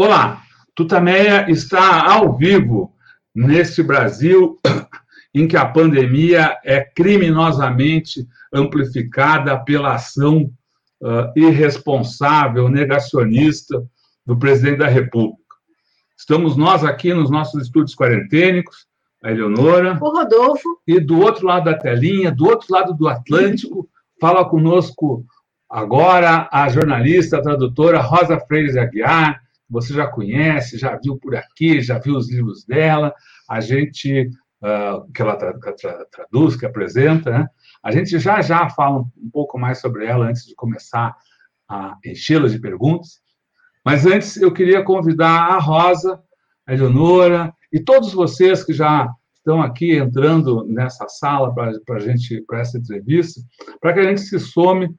Olá, Tutameia está ao vivo neste Brasil em que a pandemia é criminosamente amplificada pela ação uh, irresponsável, negacionista do presidente da República. Estamos nós aqui nos nossos estúdios quarentênicos, a Eleonora. O Rodolfo. E do outro lado da telinha, do outro lado do Atlântico, fala conosco agora a jornalista, a tradutora Rosa Freire Aguiar. Você já conhece, já viu por aqui, já viu os livros dela. A gente, uh, que ela tra tra traduz, que apresenta, né? A gente já já fala um pouco mais sobre ela antes de começar a enchê-la de perguntas. Mas antes eu queria convidar a Rosa, a Eleonora e todos vocês que já estão aqui entrando nessa sala para gente para essa entrevista, para que a gente se some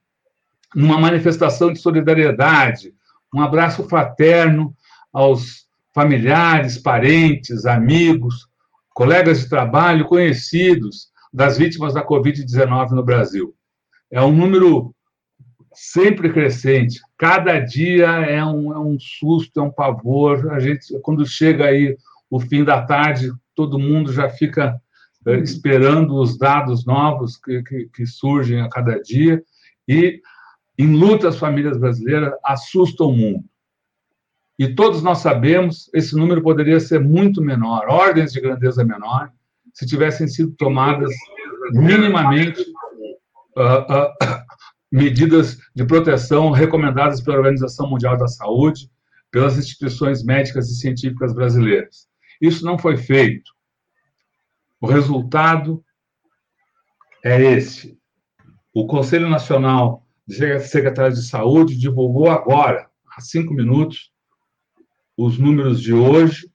numa manifestação de solidariedade, um abraço fraterno aos familiares, parentes, amigos, colegas de trabalho, conhecidos das vítimas da Covid-19 no Brasil. É um número sempre crescente. Cada dia é um, é um susto, é um pavor. A gente, quando chega aí o fim da tarde, todo mundo já fica é, esperando os dados novos que, que, que, surgem a cada dia. E, em luta, as famílias brasileiras assustam o mundo. E todos nós sabemos, esse número poderia ser muito menor, ordens de grandeza menor, se tivessem sido tomadas minimamente uh, uh, medidas de proteção recomendadas pela Organização Mundial da Saúde, pelas instituições médicas e científicas brasileiras. Isso não foi feito. O resultado é esse. O Conselho Nacional de Secretários de Saúde divulgou agora, há cinco minutos, os números de hoje.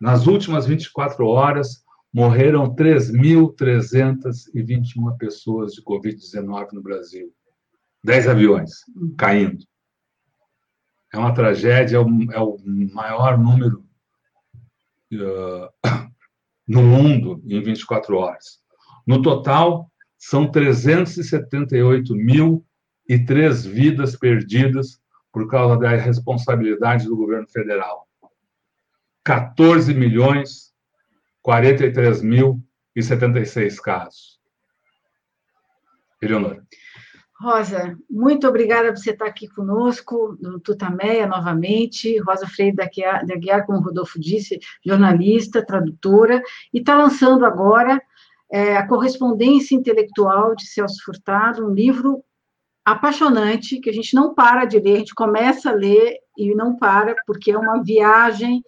Nas últimas 24 horas, morreram 3.321 pessoas de Covid-19 no Brasil. Dez aviões caindo. É uma tragédia, é o, é o maior número uh, no mundo em 24 horas. No total, são 378.003 vidas perdidas por causa da irresponsabilidade do governo federal. 14 milhões 43 mil e 76 casos. Eleonora. Rosa, muito obrigada por você estar aqui conosco, no Tutameia, novamente. Rosa Freire da Aguiar, como o Rodolfo disse, jornalista, tradutora, e está lançando agora é, A Correspondência Intelectual de Celso Furtado, um livro apaixonante, que a gente não para de ler, a gente começa a ler e não para, porque é uma viagem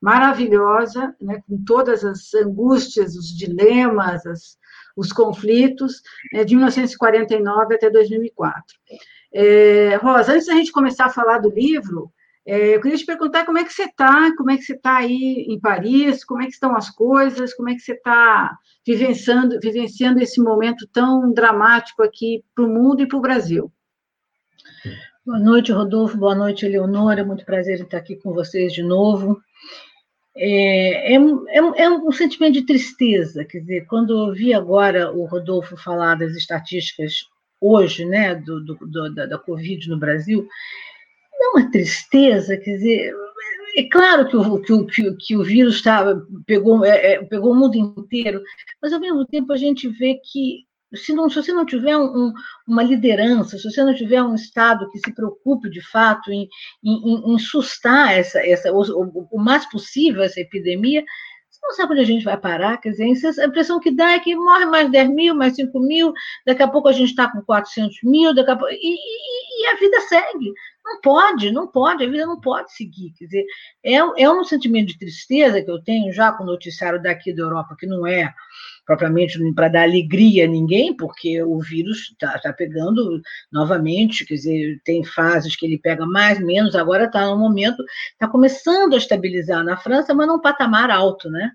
maravilhosa, né, com todas as angústias, os dilemas, as, os conflitos, né, de 1949 até 2004. É, Rosa, antes da gente começar a falar do livro, eu queria te perguntar como é que você está, como é que você está aí em Paris, como é que estão as coisas, como é que você está vivenciando, vivenciando esse momento tão dramático aqui para o mundo e para o Brasil. Boa noite, Rodolfo. Boa noite, Eleonora. Muito prazer em estar aqui com vocês de novo. É, é, é, é, um sentimento de tristeza, quer dizer, quando eu vi agora o Rodolfo falar das estatísticas hoje, né, do, do, do da, da Covid no Brasil, dá uma tristeza, quer dizer, é claro que o, que o, que o, que o vírus tá, pegou, é, é, pegou o mundo inteiro, mas ao mesmo tempo a gente vê que se, não, se você não tiver um, uma liderança, se você não tiver um Estado que se preocupe de fato em, em, em sustar essa, essa, o, o mais possível essa epidemia, você não sabe onde a gente vai parar, quer dizer, a impressão que dá é que morre mais 10 mil, mais 5 mil, daqui a pouco a gente está com 400 mil, daqui a pouco, e, e, e, a vida segue. Não pode, não pode, a vida não pode seguir. Quer dizer, é, é um sentimento de tristeza que eu tenho já com o noticiário daqui da Europa, que não é propriamente para dar alegria a ninguém, porque o vírus está tá pegando novamente, quer dizer, tem fases que ele pega mais, menos, agora está no momento, está começando a estabilizar na França, mas num patamar alto, né?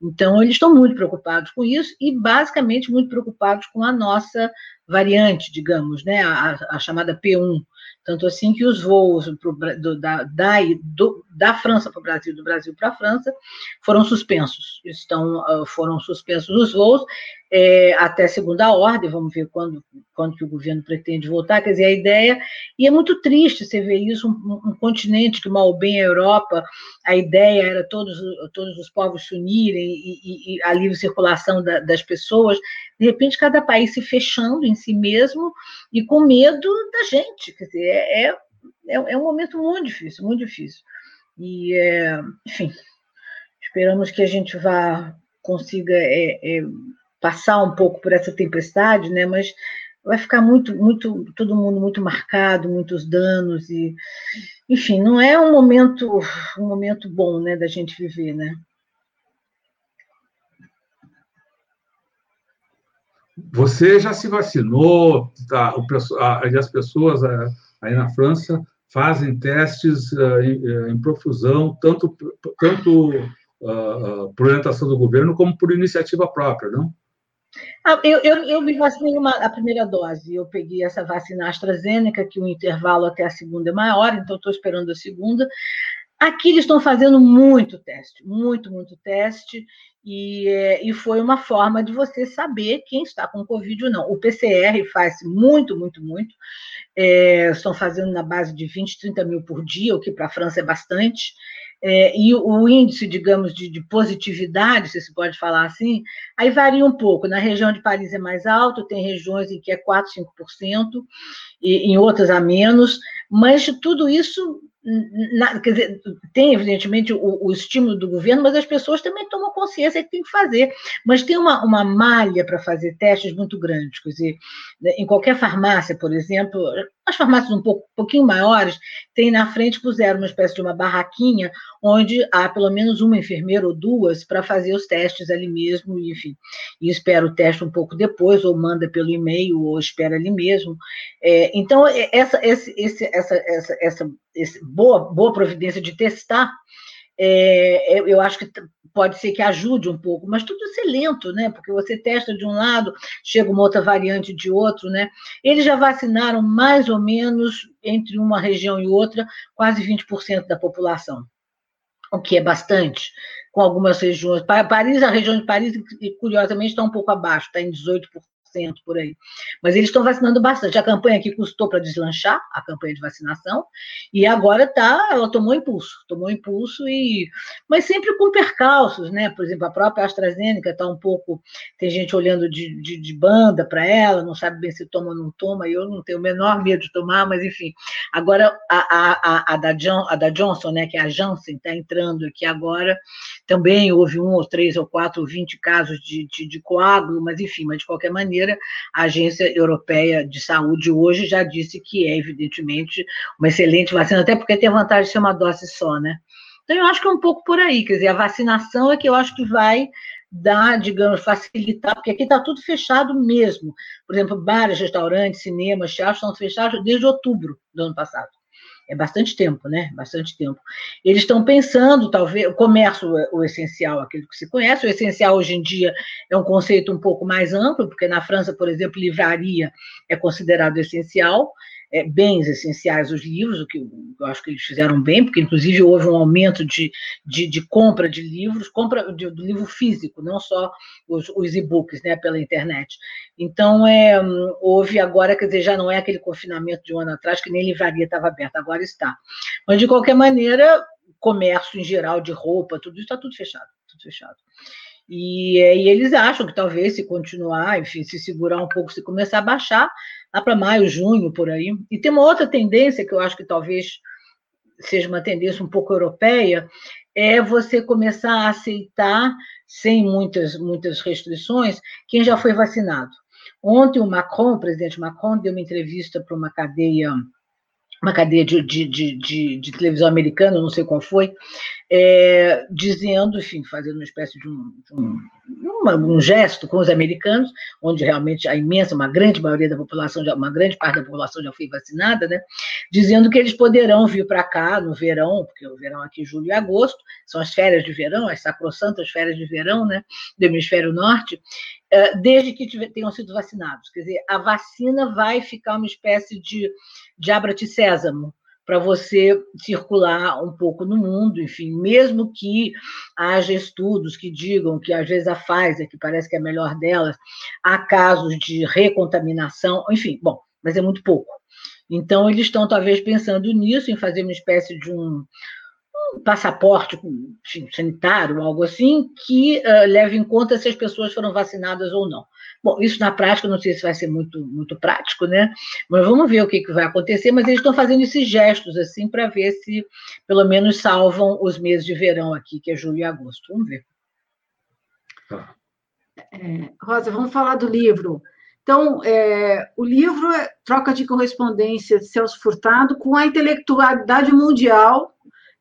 Então, eles estão muito preocupados com isso e, basicamente, muito preocupados com a nossa variante, digamos, né? a, a chamada P1. Tanto assim que os voos pro, do, da, da, do, da França para o Brasil, do Brasil para a França, foram suspensos. Estão, ah, foram suspensos os voos. É, até segunda ordem, vamos ver quando, quando que o governo pretende voltar, quer dizer, a ideia, e é muito triste você ver isso, um, um continente que mal bem a Europa, a ideia era todos, todos os povos se unirem e, e, e a livre circulação da, das pessoas, de repente cada país se fechando em si mesmo e com medo da gente, quer dizer, é, é, é, é um momento muito difícil, muito difícil. E, é, enfim, esperamos que a gente vá consiga é, é, passar um pouco por essa tempestade, né? Mas vai ficar muito, muito, todo mundo muito marcado, muitos danos e, enfim, não é um momento, um momento bom, né, da gente viver, né? Você já se vacinou, tá, as pessoas aí na França fazem testes em, eh, em, profusão, tanto, tanto uh, por orientação do governo como por iniciativa própria, não? Ah, eu, eu, eu me vacinei uma, a primeira dose, eu peguei essa vacina AstraZeneca, que o intervalo até a segunda é maior, então estou esperando a segunda. Aqui eles estão fazendo muito teste, muito, muito teste, e, é, e foi uma forma de você saber quem está com Covid ou não. O PCR faz muito, muito, muito. É, estão fazendo na base de 20, 30 mil por dia, o que para a França é bastante é, e o índice, digamos, de, de, positividade, se se pode falar assim, aí varia um pouco. Na região de Paris é mais alto, tem regiões em que é 4, 5%, e em outras a menos, mas tudo isso na, quer dizer, tem evidentemente o, o, estímulo do governo, mas as pessoas também tomam consciência que tem que fazer. Mas tem uma, uma malha para fazer testes muito grande. Quer dizer, né, em qualquer farmácia, por exemplo, as farmácias um pouco, pouquinho maiores, tem na frente, puseram uma espécie de uma barraquinha onde há pelo menos uma enfermeira ou duas para fazer os testes ali mesmo, enfim, e espera o teste um pouco depois, ou manda pelo e-mail, ou espera ali mesmo. É, então, é, essa, esse, esse, essa, essa, essa boa, boa providência de testar, é, é eu acho que pode ser que ajude um pouco, mas tudo isso é lento, né? Porque você testa de um lado, chega uma outra variante de outro, né? Eles já vacinaram mais ou menos entre uma região e outra quase 20% da população, o que é bastante com algumas regiões. Paris, a região de Paris, curiosamente, está um pouco abaixo, está em 18% por aí. Mas eles estão vacinando bastante. A campanha aqui custou para deslanchar, a campanha de vacinação, e agora tá, ela tomou impulso, tomou impulso, e mas sempre com percalços, né? Por exemplo, a própria AstraZeneca está um pouco, tem gente olhando de, de, de banda para ela, não sabe bem se toma ou não toma, e eu não tenho o menor medo de tomar, mas enfim. Agora, a, a, a, a da, John, a da Johnson, né, que é a Janssen, está entrando aqui agora, também houve um ou três ou quatro ou vinte casos de, de, de coágulo, mas enfim, mas de qualquer maneira, a Agência Europeia de Saúde hoje já disse que é, evidentemente, uma excelente vacina, até porque tem a vantagem de ser uma dose só, né? Então, eu acho que é um pouco por aí, quer dizer, a vacinação é que eu acho que vai dar, digamos, facilitar, porque aqui está tudo fechado mesmo. Por exemplo, bares, restaurantes, cinemas, teatros estão fechados desde outubro do ano passado. É bastante tempo, né? Bastante tempo. Eles estão pensando, talvez, o comércio, o essencial, aquilo que se conhece, o essencial hoje em dia é um conceito um pouco mais amplo, porque na França, por exemplo, livraria é considerado essencial, é, bens essenciais os livros, o que eu acho que eles fizeram bem, porque inclusive houve um aumento de, de, de compra de livros, compra de, do livro físico, não só os, os e-books né, pela internet. Então, é, houve agora, quer dizer, já não é aquele confinamento de um ano atrás, que nem livraria estava aberta, agora está. Mas, de qualquer maneira, comércio em geral de roupa, tudo isso está tudo fechado, tudo fechado. E, é, e, eles acham que talvez se continuar, enfim, se segurar um pouco, se começar a baixar, lá para maio, junho, por aí. E tem uma outra tendência que eu acho que talvez seja uma tendência um pouco europeia, é você começar a aceitar, sem muitas, muitas restrições, quem já foi vacinado. Ontem o Macron, o presidente Macron, deu uma entrevista para uma cadeia uma cadeia de, de, de, de, televisão americana, não sei qual foi, é, dizendo, enfim, fazendo uma espécie de um, um, um, gesto com os americanos, onde realmente a imensa, uma grande maioria da população, uma grande parte da população já foi vacinada, né, dizendo que eles poderão vir para cá no verão, porque o verão aqui julho e agosto, são as férias de verão, as sacrossantas férias de verão, né, do hemisfério norte, é, desde que tenham sido vacinados. Quer dizer, a vacina vai ficar uma espécie de, de sésamo para você circular um pouco no mundo, enfim, mesmo que haja estudos que digam que às vezes a Pfizer, que parece que é a melhor delas, há casos de recontaminação, enfim, bom, mas é muito pouco. Então, eles estão talvez pensando nisso, em fazer uma espécie de um passaporte enfim, sanitário, algo assim, que uh, leve em conta se as pessoas foram vacinadas ou não. Bom, isso na prática não sei se vai ser muito, muito prático, né? Mas vamos ver o que, que vai acontecer. Mas eles estão fazendo esses gestos, assim, para ver se pelo menos salvam os meses de verão aqui, que é julho e agosto. Vamos ver. É, Rosa, vamos falar do livro. Então, é, o livro é Troca de Correspondência de Celso Furtado com a intelectualidade mundial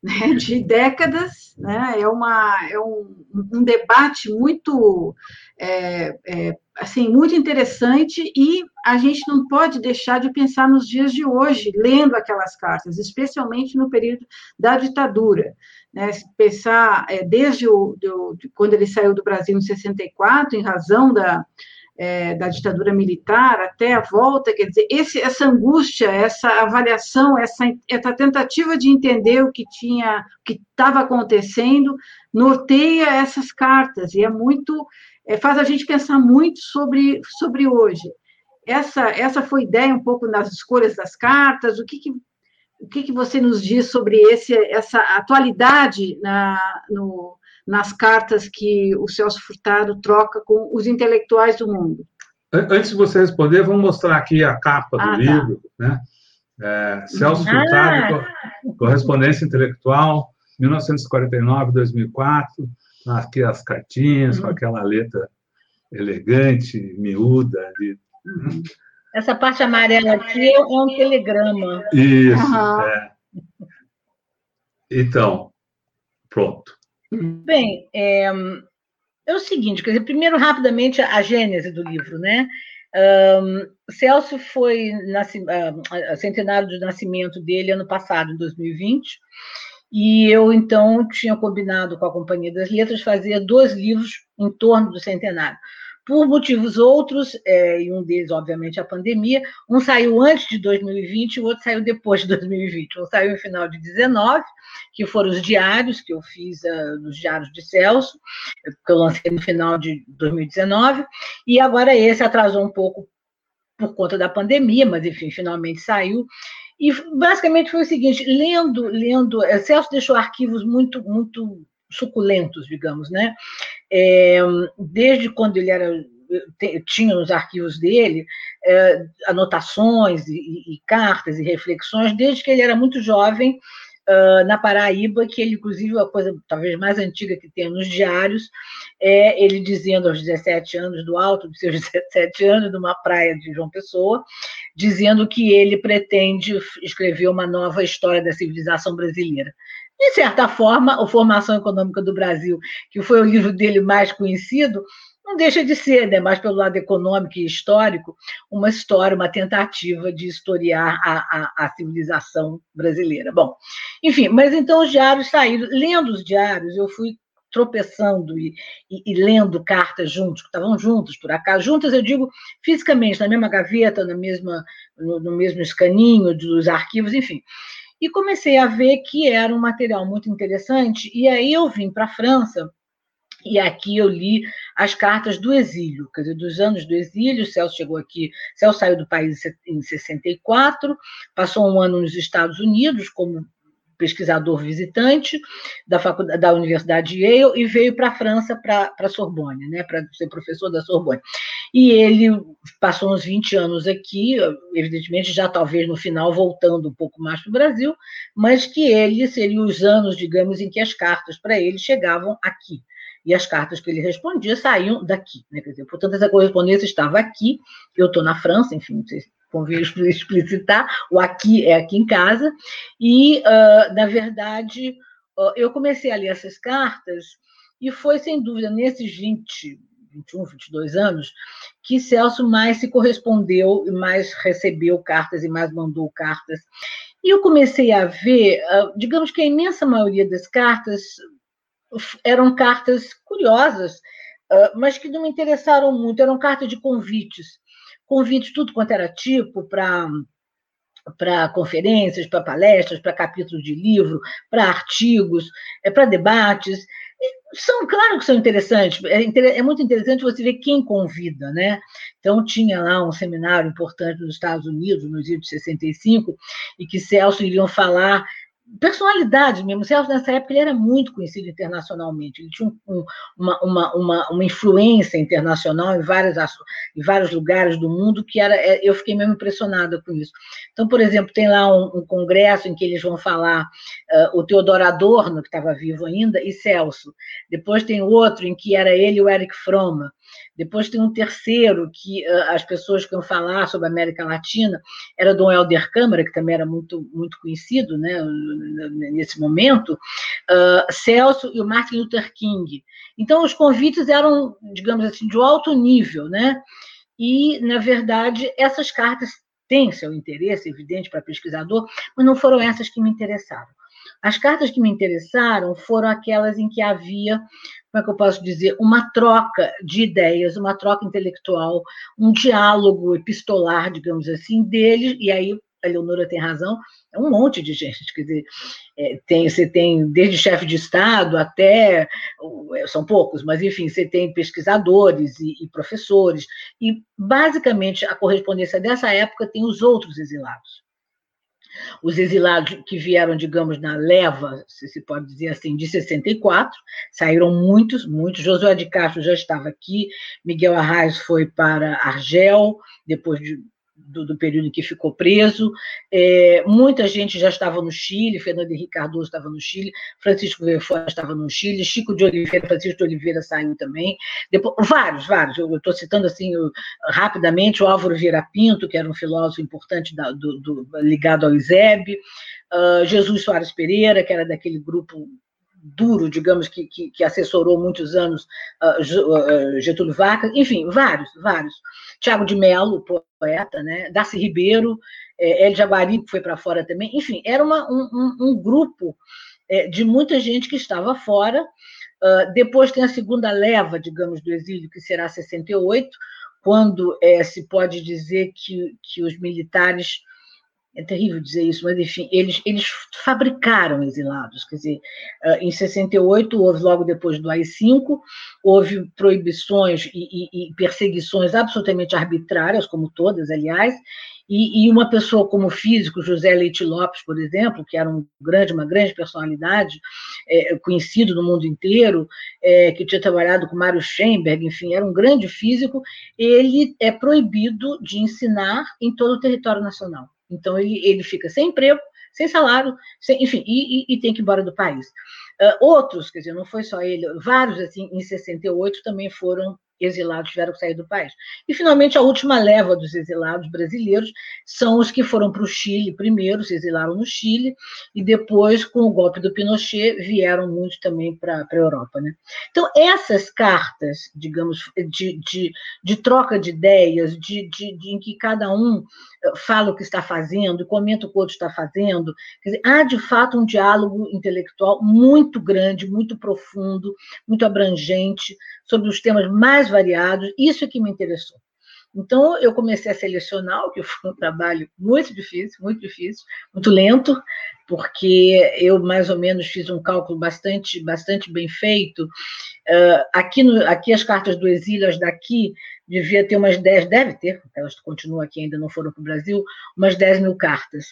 né, de décadas, né, é, uma, é um, um debate muito, é, é, assim, muito interessante e a gente não pode deixar de pensar nos dias de hoje, lendo aquelas cartas, especialmente no período da ditadura. Né, pensar é, desde o, do, quando ele saiu do Brasil em 64, em razão da, é, da ditadura militar até a volta, quer dizer, esse, essa angústia, essa avaliação, essa, essa tentativa de entender o que tinha, o que estava acontecendo, norteia essas cartas e é muito, é, faz a gente pensar muito sobre, sobre hoje. Essa, essa foi ideia um pouco nas escolhas das cartas, o que, que o que, que você nos diz sobre esse, essa atualidade na, no, nas cartas que o Celso Furtado troca com os intelectuais do mundo. Antes de você responder, vamos mostrar aqui a capa do ah, tá. livro, né? É, Celso ah. Furtado, Correspondência Intelectual, 1949-2004, aqui as cartinhas, uhum. com aquela letra elegante, miúda. De... Essa parte amarela aqui é um telegrama. Isso, uhum. é. Então, pronto. Bem, é, é, o seguinte, quer dizer, primeiro, rapidamente, a gênese do livro, né? Um, Celso foi nasci, uh, centenário do nascimento dele ano passado, em 2020, e eu então tinha combinado com a Companhia das Letras fazer dois livros em torno do centenário por motivos outros, é, e um deles, obviamente, a pandemia. Um saiu antes de 2020 e o outro saiu depois de 2020. Um saiu no final de 19, que foram os diários que eu fiz uh, nos diários de Celso, que eu lancei no final de 2019, e agora esse atrasou um pouco por conta da pandemia, mas enfim, finalmente saiu. E basicamente foi o seguinte: lendo, lendo, eh, Celso deixou arquivos muito, muito suculentos, digamos, né? É, desde quando ele era tinha nos arquivos dele é, anotações e, e, cartas e reflexões desde que ele era muito jovem uh, na Paraíba, que ele, inclusive, a coisa talvez mais antiga que tem nos diários é ele dizendo aos 17 anos, do alto dos seus 17 anos, numa praia de João Pessoa, dizendo que ele pretende escrever uma nova história da civilização brasileira de certa forma, a Formação Econômica do Brasil, que foi o livro dele mais conhecido, não deixa de ser, né, mais pelo lado econômico e histórico, uma história, uma tentativa de historiar a, a, a civilização brasileira. Bom, enfim, mas então os diários saíram. Lendo os diários, eu fui tropeçando e, e, e, lendo cartas juntos, que estavam juntos, por acaso. Juntas, eu digo fisicamente, na mesma gaveta, na mesma, no, no mesmo escaninho dos arquivos, enfim e comecei a ver que era um material muito interessante. E aí eu vim para a França e aqui eu li as cartas do exílio, quer dizer, dos anos do exílio. Celso chegou aqui, Celso saiu do país em 64, passou um ano nos Estados Unidos como pesquisador visitante da, faculdade, da Universidade de Yale e veio para a França, para a Sorbonne, né, para ser professor da Sorbonne. E ele passou uns 20 anos aqui, evidentemente já talvez no final voltando um pouco mais para o Brasil, mas que ele seria os anos, digamos, em que as cartas para ele chegavam aqui. E as cartas que ele respondia saíam daqui. Né? Quer dizer, portanto, essa correspondência estava aqui, eu estou na França, enfim, não sei convém explicitar, o aqui é aqui em casa, e, uh, na verdade, uh, eu comecei a ler essas cartas, e foi, sem dúvida, nesses 20, 21, 22 anos, que Celso mais se correspondeu, mais recebeu cartas e mais mandou cartas. E eu comecei a ver, uh, digamos que a imensa maioria das cartas eram cartas curiosas, mas que não me interessaram muito, eram cartas de convites convite, tudo quanto era tipo, para para conferências, para palestras, para capítulos de livro, para artigos, é, para debates. São, claro que são interessantes, é, é, muito interessante você ver quem convida, né? Então, tinha lá um seminário importante nos Estados Unidos, nos anos de 65, e que Celso iriam falar personalidade mesmo. O Celso, nessa época, ele era muito conhecido internacionalmente. Ele tinha um, uma, uma, uma, uma, influência internacional em, várias, em vários lugares do mundo que era. É, eu fiquei mesmo impressionada com isso. Então, por exemplo, tem lá um, um congresso em que eles vão falar uh, o Teodoro Adorno, que estava vivo ainda, e Celso. Depois tem outro em que era ele e o Eric Froma. Depois tem um terceiro que uh, as pessoas que iam falar sobre a América Latina era Dom Helder Câmara, que também era muito, muito conhecido né, nesse momento, uh, Celso e o Martin Luther King. Então, os convites eram, digamos assim, de alto nível, né? E, na verdade, essas cartas têm seu interesse, evidente, para pesquisador, mas não foram essas que me interessaram. As cartas que me interessaram foram aquelas em que havia como é que eu posso dizer, uma troca de ideias, uma troca intelectual, um diálogo epistolar, digamos assim, deles, e aí a Leonora tem razão, é um monte de gente, quer dizer, é, tem, você tem desde chefe de Estado até, são poucos, mas enfim, você tem pesquisadores e, e professores, e basicamente a correspondência dessa época tem os outros exilados. Os exilados que vieram, digamos, na leva, se se pode dizer assim, de 64, saíram muitos, muitos. Josué de Castro já estava aqui, Miguel Arraes foi para Argel, depois de do, do, período em que ficou preso. É, muita gente já estava no Chile, Fernando Henrique Cardoso estava no Chile, Francisco Verfora estava no Chile, Chico de Oliveira, Francisco de Oliveira saiu também. Depois, vários, vários. Eu estou citando assim rapidamente o Álvaro Vieira Pinto, que era um filósofo importante da, do, do, ligado ao ISEB, uh, Jesus Soares Pereira, que era daquele grupo duro, digamos, que, que, que assessorou muitos anos uh, Getúlio Vargas, enfim, vários, vários. Tiago de Mello, poeta, né? Darcy Ribeiro, é, El Jaguari, que foi para fora também. Enfim, era uma, um, um, um grupo é, de muita gente que estava fora. Uh, depois tem a segunda leva, digamos, do exílio, que será 68, quando é, se pode dizer que, que os militares é terrível dizer isso, mas enfim, eles, eles fabricaram exilados. Quer dizer, ah, em 68, houve logo depois do AI-5, houve proibições e, e, e, perseguições absolutamente arbitrárias, como todas, aliás, e, e, uma pessoa como físico, José Leite Lopes, por exemplo, que era um grande, uma grande personalidade, é, conhecido no mundo inteiro, é, que tinha trabalhado com Mário Schemberg, enfim, era um grande físico, ele é proibido de ensinar em todo o território nacional. Então, ele, ele fica sem emprego, sem salário, sem, enfim, e, e, e, tem que ir embora do país. Uh, outros, quer dizer, não foi só ele, vários, assim, em 68 também foram exilados tiveram que sair do país. E, finalmente, a última leva dos exilados brasileiros são os que foram para o Chile primeiro, se exilaram no Chile, e depois, com o golpe do Pinochet, vieram muitos também para a Europa. Né? Então, essas cartas, digamos, de, de, de troca de ideias, de, de, de, em que cada um eh, fala o que está fazendo, comenta o que o outro está fazendo, dizer, há, de fato, um diálogo intelectual muito grande, muito profundo, muito abrangente, sobre os temas mais variados, isso é que me interessou. Então, eu comecei a selecionar, o que foi um trabalho muito difícil, muito difícil, muito lento, porque eu mais ou menos fiz um cálculo bastante, bastante bem feito. Uh, aqui, no, aqui as cartas do exílio, as daqui, devia ter umas 10, deve ter, elas continuam aqui, ainda não foram para o Brasil, umas 10 mil cartas.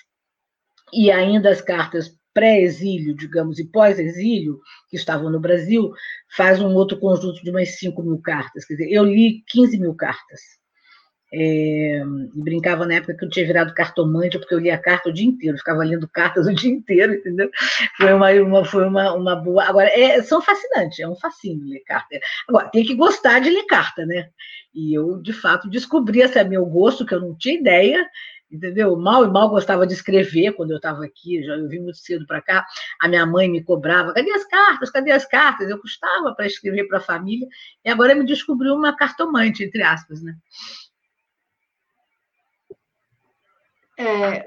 E ainda as cartas pré-exílio, digamos, e pós-exílio, que estavam no Brasil, faz um outro conjunto de umas 5 mil cartas. Quer dizer, eu li 15 mil cartas. É, e brincava na época que eu tinha virado cartomante, porque eu lia carta o dia inteiro, ficava lendo cartas o dia inteiro, entendeu? Foi uma, uma foi uma, uma boa. Agora, é, são fascinantes, é um fascínio ler carta. Agora, tem que gostar de ler carta, né? E eu, de fato, descobri esse meu gosto, que eu não tinha ideia, entendeu? Mal e mal gostava de escrever quando eu estava aqui, já eu vim muito cedo para cá. A minha mãe me cobrava: cadê as cartas? Cadê as cartas? Eu custava para escrever para a família, e agora me descobriu uma cartomante, entre aspas, né? É,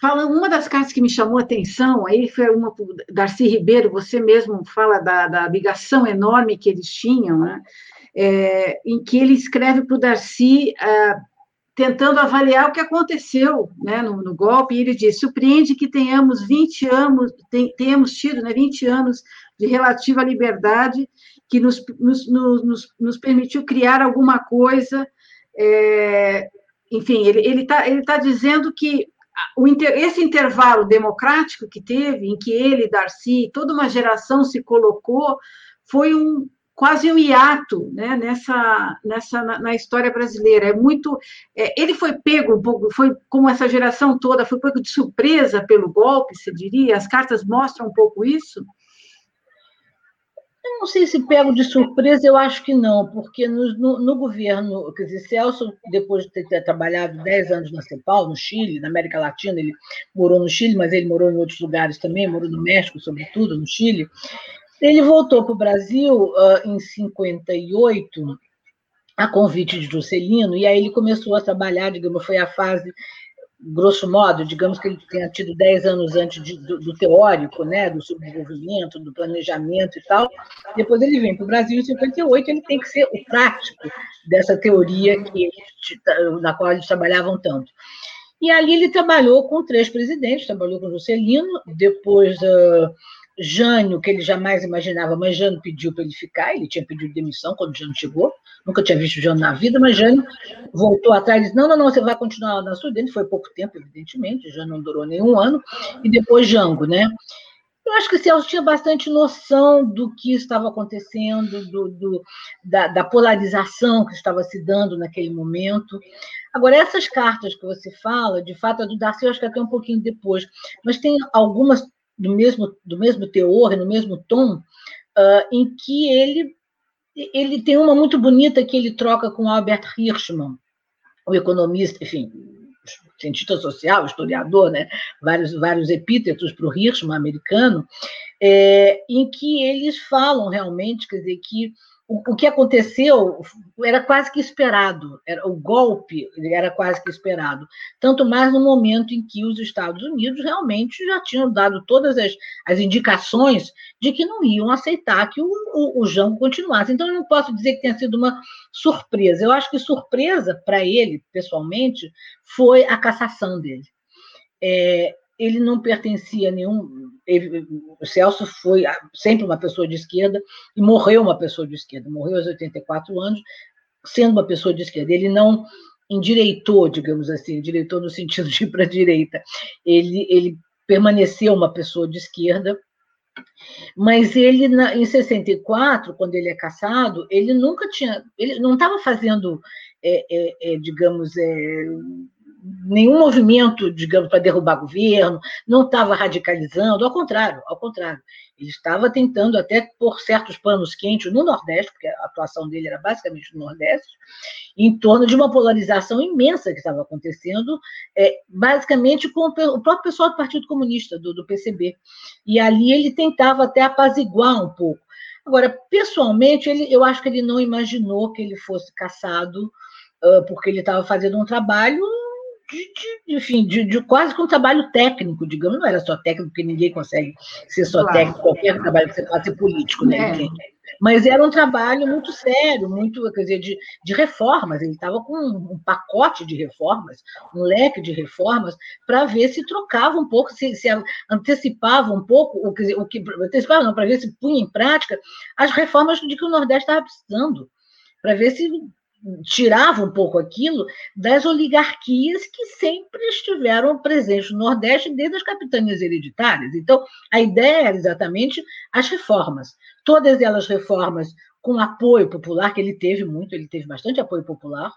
fala, uma das cartas que me chamou a atenção aí foi uma Darcy Ribeiro, você mesmo fala da, da ligação enorme que eles tinham, né? É, em que ele escreve para o Darcy. Uh, tentando avaliar o que aconteceu né, no, no, golpe, e ele diz: surpreende que tenhamos 20 anos, tem, tenhamos tido né, 20 anos de relativa liberdade que nos, nos, nos, nos permitiu criar alguma coisa. É, enfim, ele está ele tá dizendo que o, esse intervalo democrático que teve, em que ele, Darcy, toda uma geração se colocou, foi um, quase um hiato né, nessa, nessa na, na, história brasileira. É muito. É, ele foi pego um pouco, foi como essa geração toda, foi pego de surpresa pelo golpe, se diria. As cartas mostram um pouco isso. Eu não sei se pego de surpresa, eu acho que não, porque no, no, no governo, quer dizer, Celso, depois de ter trabalhado 10 anos na CEPAL, no Chile, na América Latina, ele morou no Chile, mas ele morou em outros lugares também, morou no México, sobretudo, no Chile. Ele voltou para o Brasil uh, em 58, a convite de Juscelino, e aí ele começou a trabalhar, digamos, foi a fase grosso modo, digamos que ele tenha tido 10 anos antes de, do, do, teórico, né, do subdesenvolvimento, do planejamento e tal, depois ele vem para o Brasil em 58, ele tem que ser o prático dessa teoria que na qual eles trabalhavam tanto. E ali ele trabalhou com três presidentes, trabalhou com Juscelino, depois uh, Jânio, que ele jamais imaginava, mas Jânio pediu para ele ficar, ele tinha pedido demissão quando Jânio chegou, nunca tinha visto Jânio na vida, mas Jânio voltou atrás e disse, não, não, não, você vai continuar na sua dentro, foi pouco tempo, evidentemente, já não durou nenhum ano, e depois Jango, né? Eu acho que Celso tinha bastante noção do que estava acontecendo, do, do da, da, polarização que estava se dando naquele momento. Agora, essas cartas que você fala, de fato, a do Darcy eu acho que até um pouquinho depois, mas tem algumas do mesmo, do mesmo teor, no mesmo tom, uh, em que ele, ele tem uma muito bonita que ele troca com Albert Hirschman, o economista, enfim, cientista social, historiador, né? vários, vários epítetos para o Hirschman americano, é, em que eles falam realmente, quer dizer, que o, o, que aconteceu era quase que esperado, era, o golpe era quase que esperado, tanto mais no momento em que os Estados Unidos realmente já tinham dado todas as, as indicações de que não iam aceitar que o, o, o Jango continuasse. Então, eu não posso dizer que tenha sido uma surpresa. Eu acho que surpresa para ele, pessoalmente, foi a cassação dele. É, ele não pertencia a nenhum. Ele, o Celso foi sempre uma pessoa de esquerda e morreu uma pessoa de esquerda, morreu aos 84 anos, sendo uma pessoa de esquerda. Ele não endireitou, digamos assim, endireitou no sentido de ir para a direita. Ele, ele permaneceu uma pessoa de esquerda, mas ele, em 64, quando ele é caçado, ele nunca tinha. Ele não estava fazendo, é, é, é, digamos, é, nenhum movimento, digamos, para derrubar governo, não estava radicalizando, ao contrário, ao contrário. Ele estava tentando até pôr certos panos quentes no Nordeste, porque a atuação dele era basicamente no Nordeste, em torno de uma polarização imensa que estava acontecendo, é, basicamente com o próprio pessoal do Partido Comunista, do, do PCB. E ali ele tentava até apaziguar um pouco. Agora, pessoalmente, ele, eu acho que ele não imaginou que ele fosse caçado, uh, porque ele estava fazendo um trabalho de, enfim, de, de, quase que um trabalho técnico, digamos, não era só técnico, porque ninguém consegue ser só claro. técnico, qualquer trabalho que você pode ser político, né? É. Mas era um trabalho muito sério, muito, quer dizer, de, de reformas. Ele estava com um, um, pacote de reformas, um leque de reformas, para ver se trocava um pouco, se, se antecipava um pouco, o, quer dizer, o que antecipava não, para ver se punha em prática as reformas de que o Nordeste estava precisando, para ver se tirava um pouco aquilo das oligarquias que sempre estiveram presentes no Nordeste desde as capitanias hereditárias. Então, a ideia era exatamente as reformas. Todas elas reformas com apoio popular, que ele teve muito, ele teve bastante apoio popular,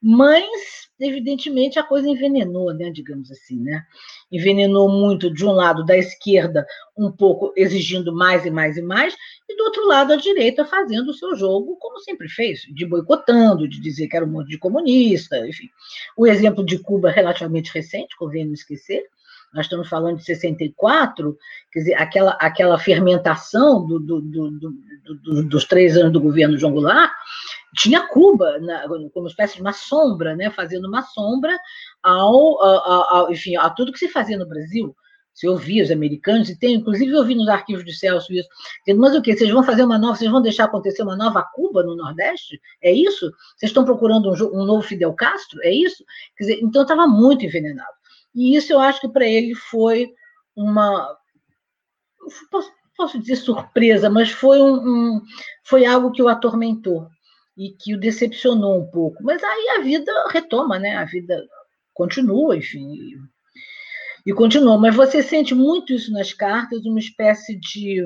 mas, evidentemente, a coisa envenenou, né, digamos assim, né? Envenenou muito, de um lado, da esquerda, um pouco exigindo mais e mais e mais, e do outro lado, a direita fazendo o seu jogo, como sempre fez, de boicotando, de dizer que era um monte de comunista, enfim. O exemplo de Cuba, relativamente recente, convém não esquecer, nós estamos falando de 64, quer dizer, aquela, aquela fermentação do, do, do, dos três anos do governo João Goulart, tinha Cuba na, como espécie de uma sombra, né, fazendo uma sombra ao, ao, ao, enfim, a tudo que se fazia no Brasil. Você ouvia os americanos, e tem, inclusive, eu nos arquivos de Celso isso, dizendo, mas o quê? Vocês vão fazer uma nova, vocês vão deixar acontecer uma nova Cuba no Nordeste? É isso? Vocês estão procurando um, um novo Fidel Castro? É isso? Quer dizer, então estava muito envenenado. E isso eu acho que para ele foi uma. Posso, posso, dizer surpresa, mas foi, um, um, foi algo que o atormentou e que o decepcionou um pouco. Mas aí a vida retoma, né? A vida continua, enfim, e continuou. Mas você sente muito isso nas cartas, uma espécie de.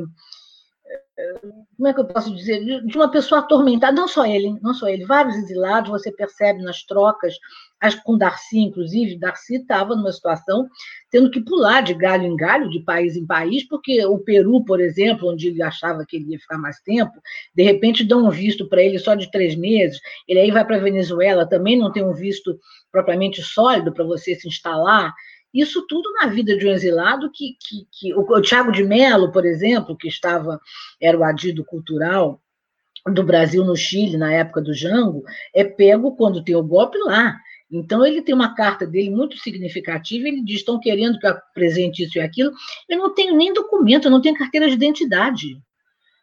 Como é que eu posso dizer? De uma pessoa atormentada, não só ele, não só ele, vários exilados, você percebe nas trocas, que com Darcy, inclusive, Darcy estava numa situação tendo que pular de galho em galho, de país em país, porque o Peru, por exemplo, onde ele achava que ele ia ficar mais tempo, de repente dão um visto para ele só de três meses, ele aí vai para a Venezuela, também não tem um visto propriamente sólido para você se instalar. Isso tudo na vida de um exilado que, que, que o, o Tiago de Mello, por exemplo, que estava, era o adido cultural do Brasil no Chile na época do Jango, é pego quando tem o golpe lá. Então, ele tem uma carta dele muito significativa, ele diz, estão querendo que eu apresente isso e aquilo, eu não tenho nem documento, eu não tenho carteira de identidade.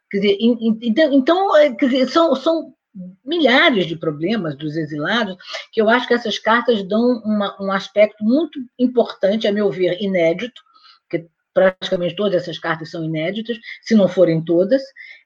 Quer dizer, então, então é, quer dizer, são, são milhares de problemas dos exilados, que eu acho que essas cartas dão uma, um aspecto muito importante, a meu ver, inédito, porque praticamente todas essas cartas são inéditas, se não forem todas,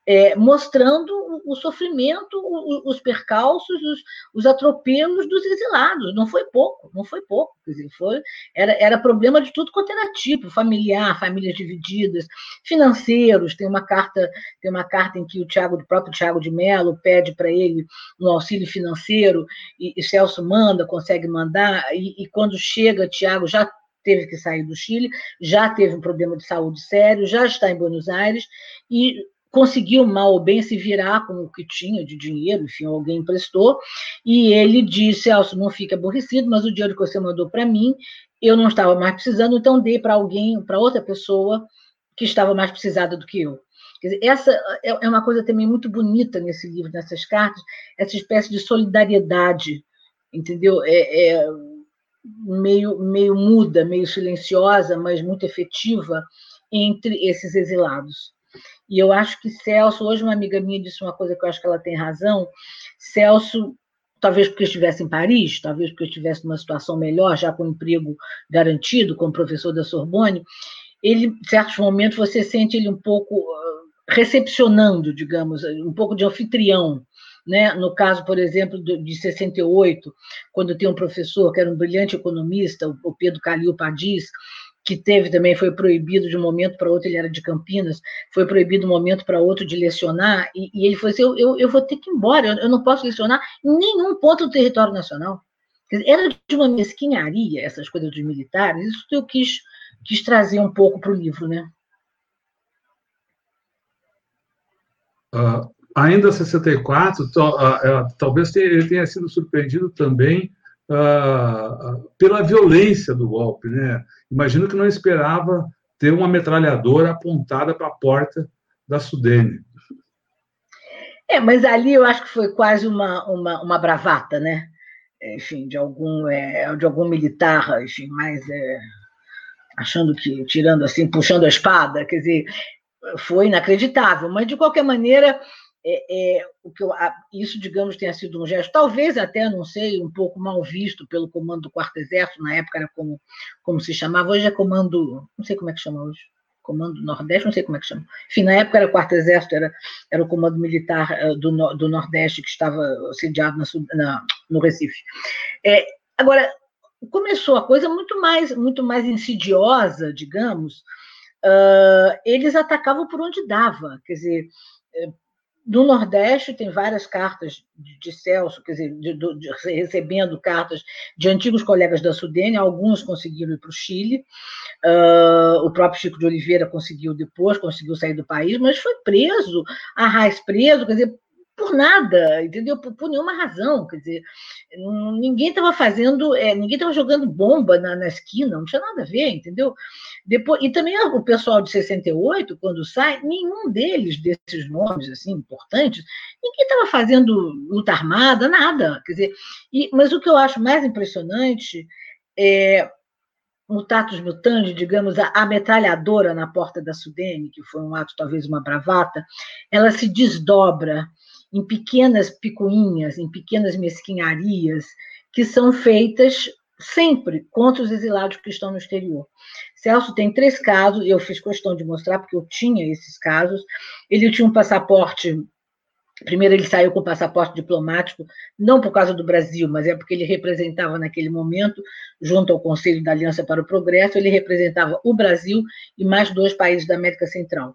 é, mostrando o sofrimento, os percalços, os, os, atropelos dos exilados. Não foi pouco, não foi pouco. Quer dizer, foi, era, era problema de tudo quanto era tipo, familiar, famílias divididas, financeiros. Tem uma carta, tem uma carta em que o Tiago, o próprio Tiago de Mello pede para ele um auxílio financeiro e, e Celso manda, consegue mandar, e, e quando chega, Tiago já teve que sair do Chile, já teve um problema de saúde sério, já está em Buenos Aires e conseguiu mal ou bem se virar com o que tinha de dinheiro, enfim, alguém emprestou, e ele disse, Celso, não fique aborrecido, mas o dinheiro que você mandou para mim, eu não estava mais precisando, então dei para alguém, para outra pessoa que estava mais precisada do que eu. Dizer, essa é, é uma coisa também muito bonita nesse livro, nessas cartas, essa espécie de solidariedade, entendeu? É, é meio, meio muda, meio silenciosa, mas muito efetiva entre esses exilados. E eu acho que Celso, hoje uma amiga minha disse uma coisa que eu acho que ela tem razão. Celso, talvez porque estivesse em Paris, talvez porque estivesse numa situação melhor, já com emprego garantido, como professor da Sorbonne, ele, em certos momentos, você sente ele um pouco ah, recepcionando, digamos, um pouco de anfitrião. Né? No caso, por exemplo, de 68, quando tem um professor que era um brilhante economista, o Pedro Calil Padis, que teve também, foi proibido de um momento para outro, ele era de Campinas, foi proibido de um momento para outro de lecionar, e, e ele falou assim, eu, eu, eu, vou ter que ir embora, eu, eu, não posso lecionar em nenhum ponto do território nacional. Era de uma mesquinharia, essas coisas dos militares, isso eu quis, quis trazer um pouco para o livro, né? Uh, ainda 64, uh, uh, talvez ele tenha sido surpreendido também pela violência do golpe. Né? Imagino que não esperava ter uma metralhadora apontada para a porta da Sudene. É, mas ali eu acho que foi quase uma, uma, uma bravata, né? Enfim, de algum, é, de algum militar, enfim, mais é, achando que, tirando assim, puxando a espada, quer dizer, foi inacreditável. Mas, de qualquer maneira, é, é, o que eu, isso, digamos, tenha sido um gesto, talvez até, não sei, um pouco mal visto pelo comando do Quarto Exército, na época era como, como se chamava, hoje é comando, não sei como é que chama hoje, comando Nordeste, não sei como é que chama. Enfim, na época era o Quarto Exército, era, era o comando militar eh, do, do Nordeste que estava sediado na, na, no Recife. É, agora, começou a coisa muito mais, muito mais insidiosa, digamos, uh, eles atacavam por onde dava, quer dizer, no Nordeste tem várias cartas de, de Celso, quer dizer, de, de, recebendo cartas de antigos colegas da Sudene, alguns conseguiram ir para o Chile, uh, o próprio Chico de Oliveira conseguiu depois, conseguiu sair do país, mas foi preso, Arraes preso, quer dizer, por nada, entendeu? Por, por nenhuma razão, quer dizer, ninguém estava fazendo, é, ninguém estava jogando bomba na, na, esquina, não tinha nada a ver, entendeu? Depois, e também o pessoal de 68, quando sai, nenhum deles, desses nomes assim importantes, ninguém estava fazendo luta armada, nada, quer dizer, e, mas o que eu acho mais impressionante é mutatus mutandi, digamos, a, a metralhadora na porta da Sudene, que foi um ato, talvez uma bravata, ela se desdobra em pequenas picuinhas, em pequenas mesquinharias, que são feitas sempre contra os exilados que estão no exterior. Celso tem três casos, eu fiz questão de mostrar, porque eu tinha esses casos. Ele tinha um passaporte. Primeiro, ele saiu com passaporte diplomático, não por causa do Brasil, mas é porque ele representava naquele momento, junto ao Conselho da Aliança para o Progresso, ele representava o Brasil e mais dois países da América Central.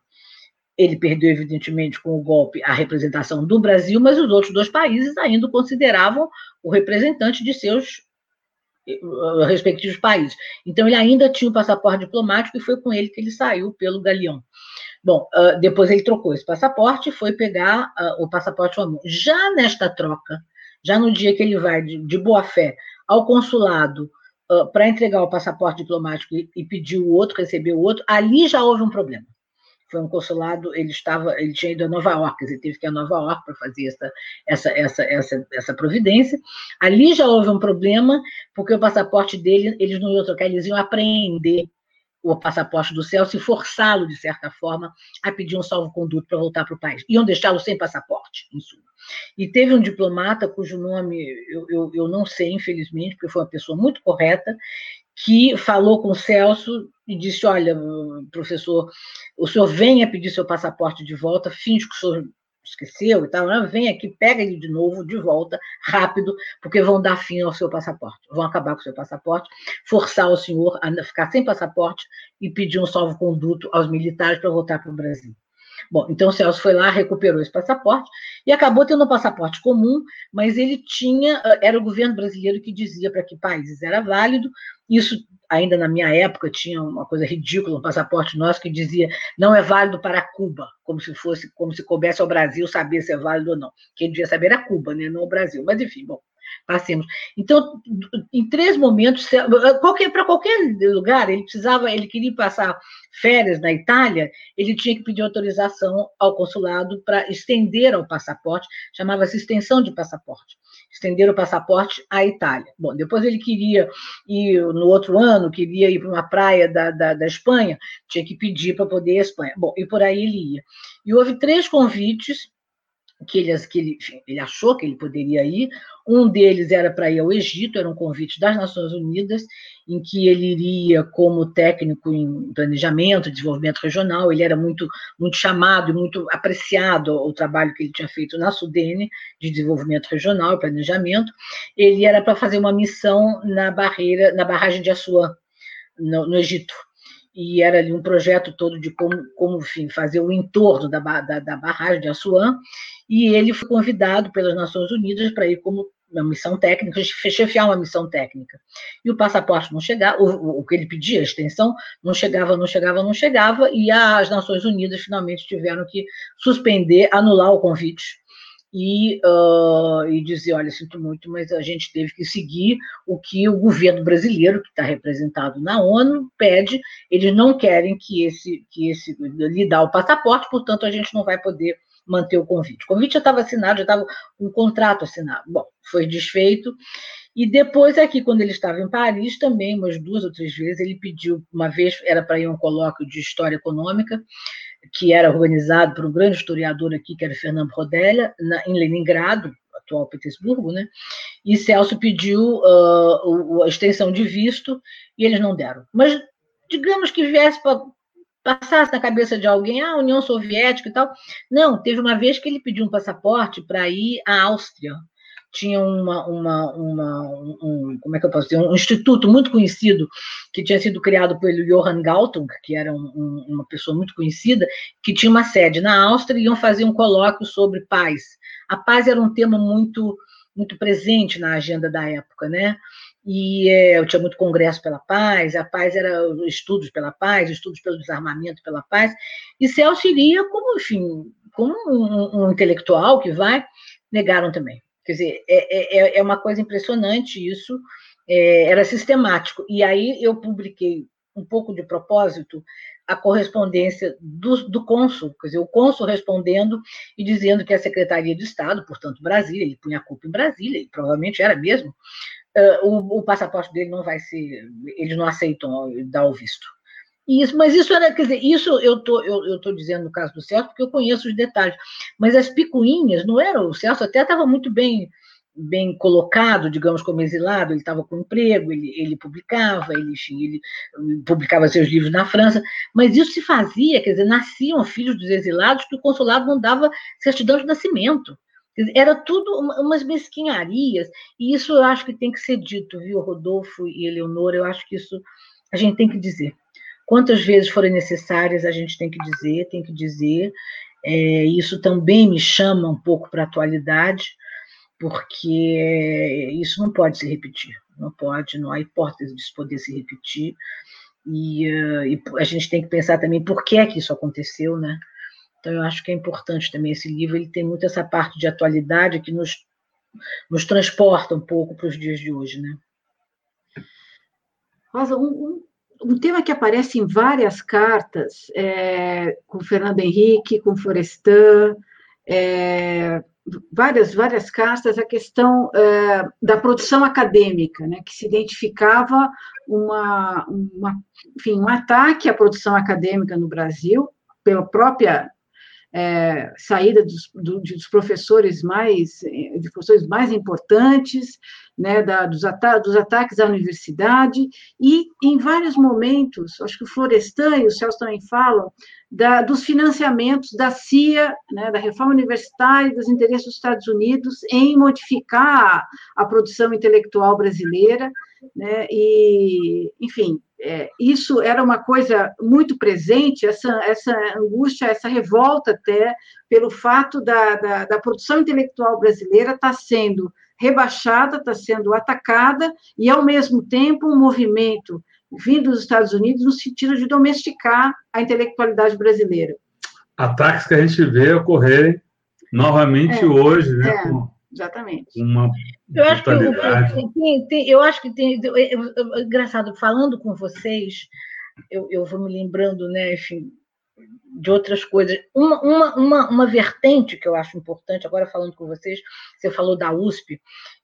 Ele perdeu, evidentemente, com o golpe a representação do Brasil, mas os outros dois países ainda consideravam o representante de seus eh, respectivos países. Então, ele ainda tinha o passaporte diplomático e foi com ele que ele saiu pelo galeão. Bom, uh, depois ele trocou esse passaporte e foi pegar uh, o passaporte comum. Já nesta troca, já no dia que ele vai de, de boa fé ao consulado uh, para entregar o passaporte diplomático e, e pedir o outro, receber o outro, ali já houve um problema foi um consulado, ele estava, ele tinha ido a Nova York, ele teve que ir a Nova York para fazer essa, essa, essa, essa, essa providência. Ali já houve um problema, porque o passaporte dele, eles não iam trocar, eles iam apreender o passaporte do Celso e forçá-lo, de certa forma, a pedir um salvo-conduto para voltar para o país. Iam deixá-lo sem passaporte, em suma. E teve um diplomata cujo nome eu, eu, eu não sei, infelizmente, porque foi uma pessoa muito correta, que falou com o Celso e disse: Olha, professor, o senhor venha pedir seu passaporte de volta, finge que o senhor esqueceu e tal, né? vem aqui, pega ele de novo, de volta, rápido, porque vão dar fim ao seu passaporte, vão acabar com o seu passaporte, forçar o senhor a ficar sem passaporte e pedir um salvo-conduto aos militares para voltar para o Brasil. Bom, então o Celso foi lá, recuperou esse passaporte e acabou tendo um passaporte comum, mas ele tinha, era o governo brasileiro que dizia para que países era válido, isso, ainda na minha época, tinha uma coisa ridícula, um passaporte nosso que dizia não é válido para Cuba, como se fosse, como se coubesse ao Brasil saber se é válido ou não. Quem devia saber era Cuba, né? não o Brasil. Mas, enfim, bom, passemos. Então, em três momentos, qualquer, para qualquer lugar, ele precisava, ele queria passar férias na Itália, ele tinha que pedir autorização ao consulado para estender ao passaporte, chamava-se extensão de passaporte estender o passaporte à Itália. Bom, depois ele queria ir, no outro ano, queria ir para uma praia da, da, da Espanha, tinha que pedir para poder ir à Espanha. Bom, e por aí ele ia. E houve três convites que ele, que ele, ele achou que ele poderia ir. Um deles era para ir ao Egito, era um convite das Nações Unidas, em que ele iria como técnico em planejamento, desenvolvimento regional. Ele era muito, muito chamado e muito apreciado o trabalho que ele tinha feito na Sudene, de desenvolvimento regional e planejamento. Ele era para fazer uma missão na barreira, na barragem de Assuã, no, no Egito e era ali um projeto todo de como, como enfim, fazer o entorno da, da, da barragem de Assuã, e ele foi convidado pelas Nações Unidas para ir como uma missão técnica, chefiar uma missão técnica. E o passaporte não chegava, o, o que ele pedia, a extensão, não chegava, não chegava, não chegava, e as Nações Unidas finalmente tiveram que suspender, anular o convite e, uh, e dizer, olha, sinto muito, mas a gente teve que seguir o que o governo brasileiro, que está representado na ONU, pede, eles não querem que esse, que esse lhe dá o passaporte, portanto, a gente não vai poder manter o convite. O convite já estava assinado, já estava um contrato assinado. Bom, foi desfeito. E depois, aqui, quando ele estava em Paris, também, umas duas ou três vezes, ele pediu, uma vez era para ir a um colóquio de história econômica, que era organizado por um grande historiador aqui, que era Fernando Rodella, na, em Leningrado, atual Petersburgo, né? E Celso pediu uh, a extensão de visto e eles não deram. Mas digamos que viesse para passasse na cabeça de alguém, ah, União Soviética e tal. Não, teve uma vez que ele pediu um passaporte para ir à Áustria. Tinha uma, uma, uma um, como é que eu posso dizer, um instituto muito conhecido que tinha sido criado pelo Johann Galtung, que era um, um, uma pessoa muito conhecida, que tinha uma sede na Áustria e iam fazer um colóquio sobre paz. A paz era um tema muito muito presente na agenda da época, né? e é, eu tinha muito congresso pela paz, a paz era estudos pela paz, estudos pelo desarmamento pela paz, e Celso iria como, enfim, como um, um intelectual que vai, negaram também. Quer dizer, é, é, é uma coisa impressionante isso, é, era sistemático. E aí eu publiquei, um pouco de propósito, a correspondência do, do cônsul, quer dizer, o cônsul respondendo e dizendo que a Secretaria de Estado, portanto, Brasília, ele punha a culpa em Brasília, e provavelmente era mesmo, uh, o, o, passaporte dele não vai ser, eles não aceitam dar o visto. Isso, mas isso era, quer dizer, isso eu tô, eu, eu tô dizendo no caso do Celso, porque eu conheço os detalhes. Mas as picuinhas não eram, o Celso até estava muito bem bem colocado, digamos, como exilado, ele estava com emprego, ele, ele publicava, ele, ele publicava seus livros na França, mas isso se fazia, quer dizer, nasciam filhos dos exilados que o consulado não dava certidão de nascimento. Era tudo umas mesquinharias, e isso eu acho que tem que ser dito, viu, Rodolfo e Eleonora, eu acho que isso a gente tem que dizer. Quantas vezes forem necessárias, a gente tem que dizer, tem que dizer. É, isso também me chama um pouco para a atualidade, porque isso não pode se repetir, não pode, não há hipótese disso poder se repetir, e, uh, e, a gente tem que pensar também por que é que isso aconteceu, né? Então, eu acho que é importante também esse livro, ele tem muito essa parte de atualidade que nos, nos transporta um pouco para os dias de hoje, né? Rosa, um, um, um tema que aparece em várias cartas, é, com Fernando Henrique, com Florestan, é, várias, várias cartas a questão é, da produção acadêmica, né, que se identificava uma, uma, enfim, um ataque à produção acadêmica no Brasil, pela própria é, saída dos, do, dos professores mais, de professores mais importantes, né, da, dos, ata dos ataques à universidade, e em vários momentos, acho que o Florestan e o Celso também falam, da, dos financiamentos da CIA, né, da reforma universitária dos interesses dos Estados Unidos em modificar a produção intelectual brasileira, né, e, enfim, é, isso era uma coisa muito presente, essa, essa angústia, essa revolta até, pelo fato da, da, da produção intelectual brasileira estar tá sendo rebaixada, está sendo atacada, e, ao mesmo tempo, um movimento vindo dos Estados Unidos no sentido de domesticar a intelectualidade brasileira. Ataques que a gente vê ocorrerem novamente é, hoje, né? É. Com Exatamente. Uma eu acho que tem, tem, eu acho que tem. Eu, eu, engraçado, falando com vocês, eu, eu vou me lembrando, né, enfim, de outras coisas. Uma, uma, uma, uma vertente que eu acho importante, agora falando com vocês, você falou da USP,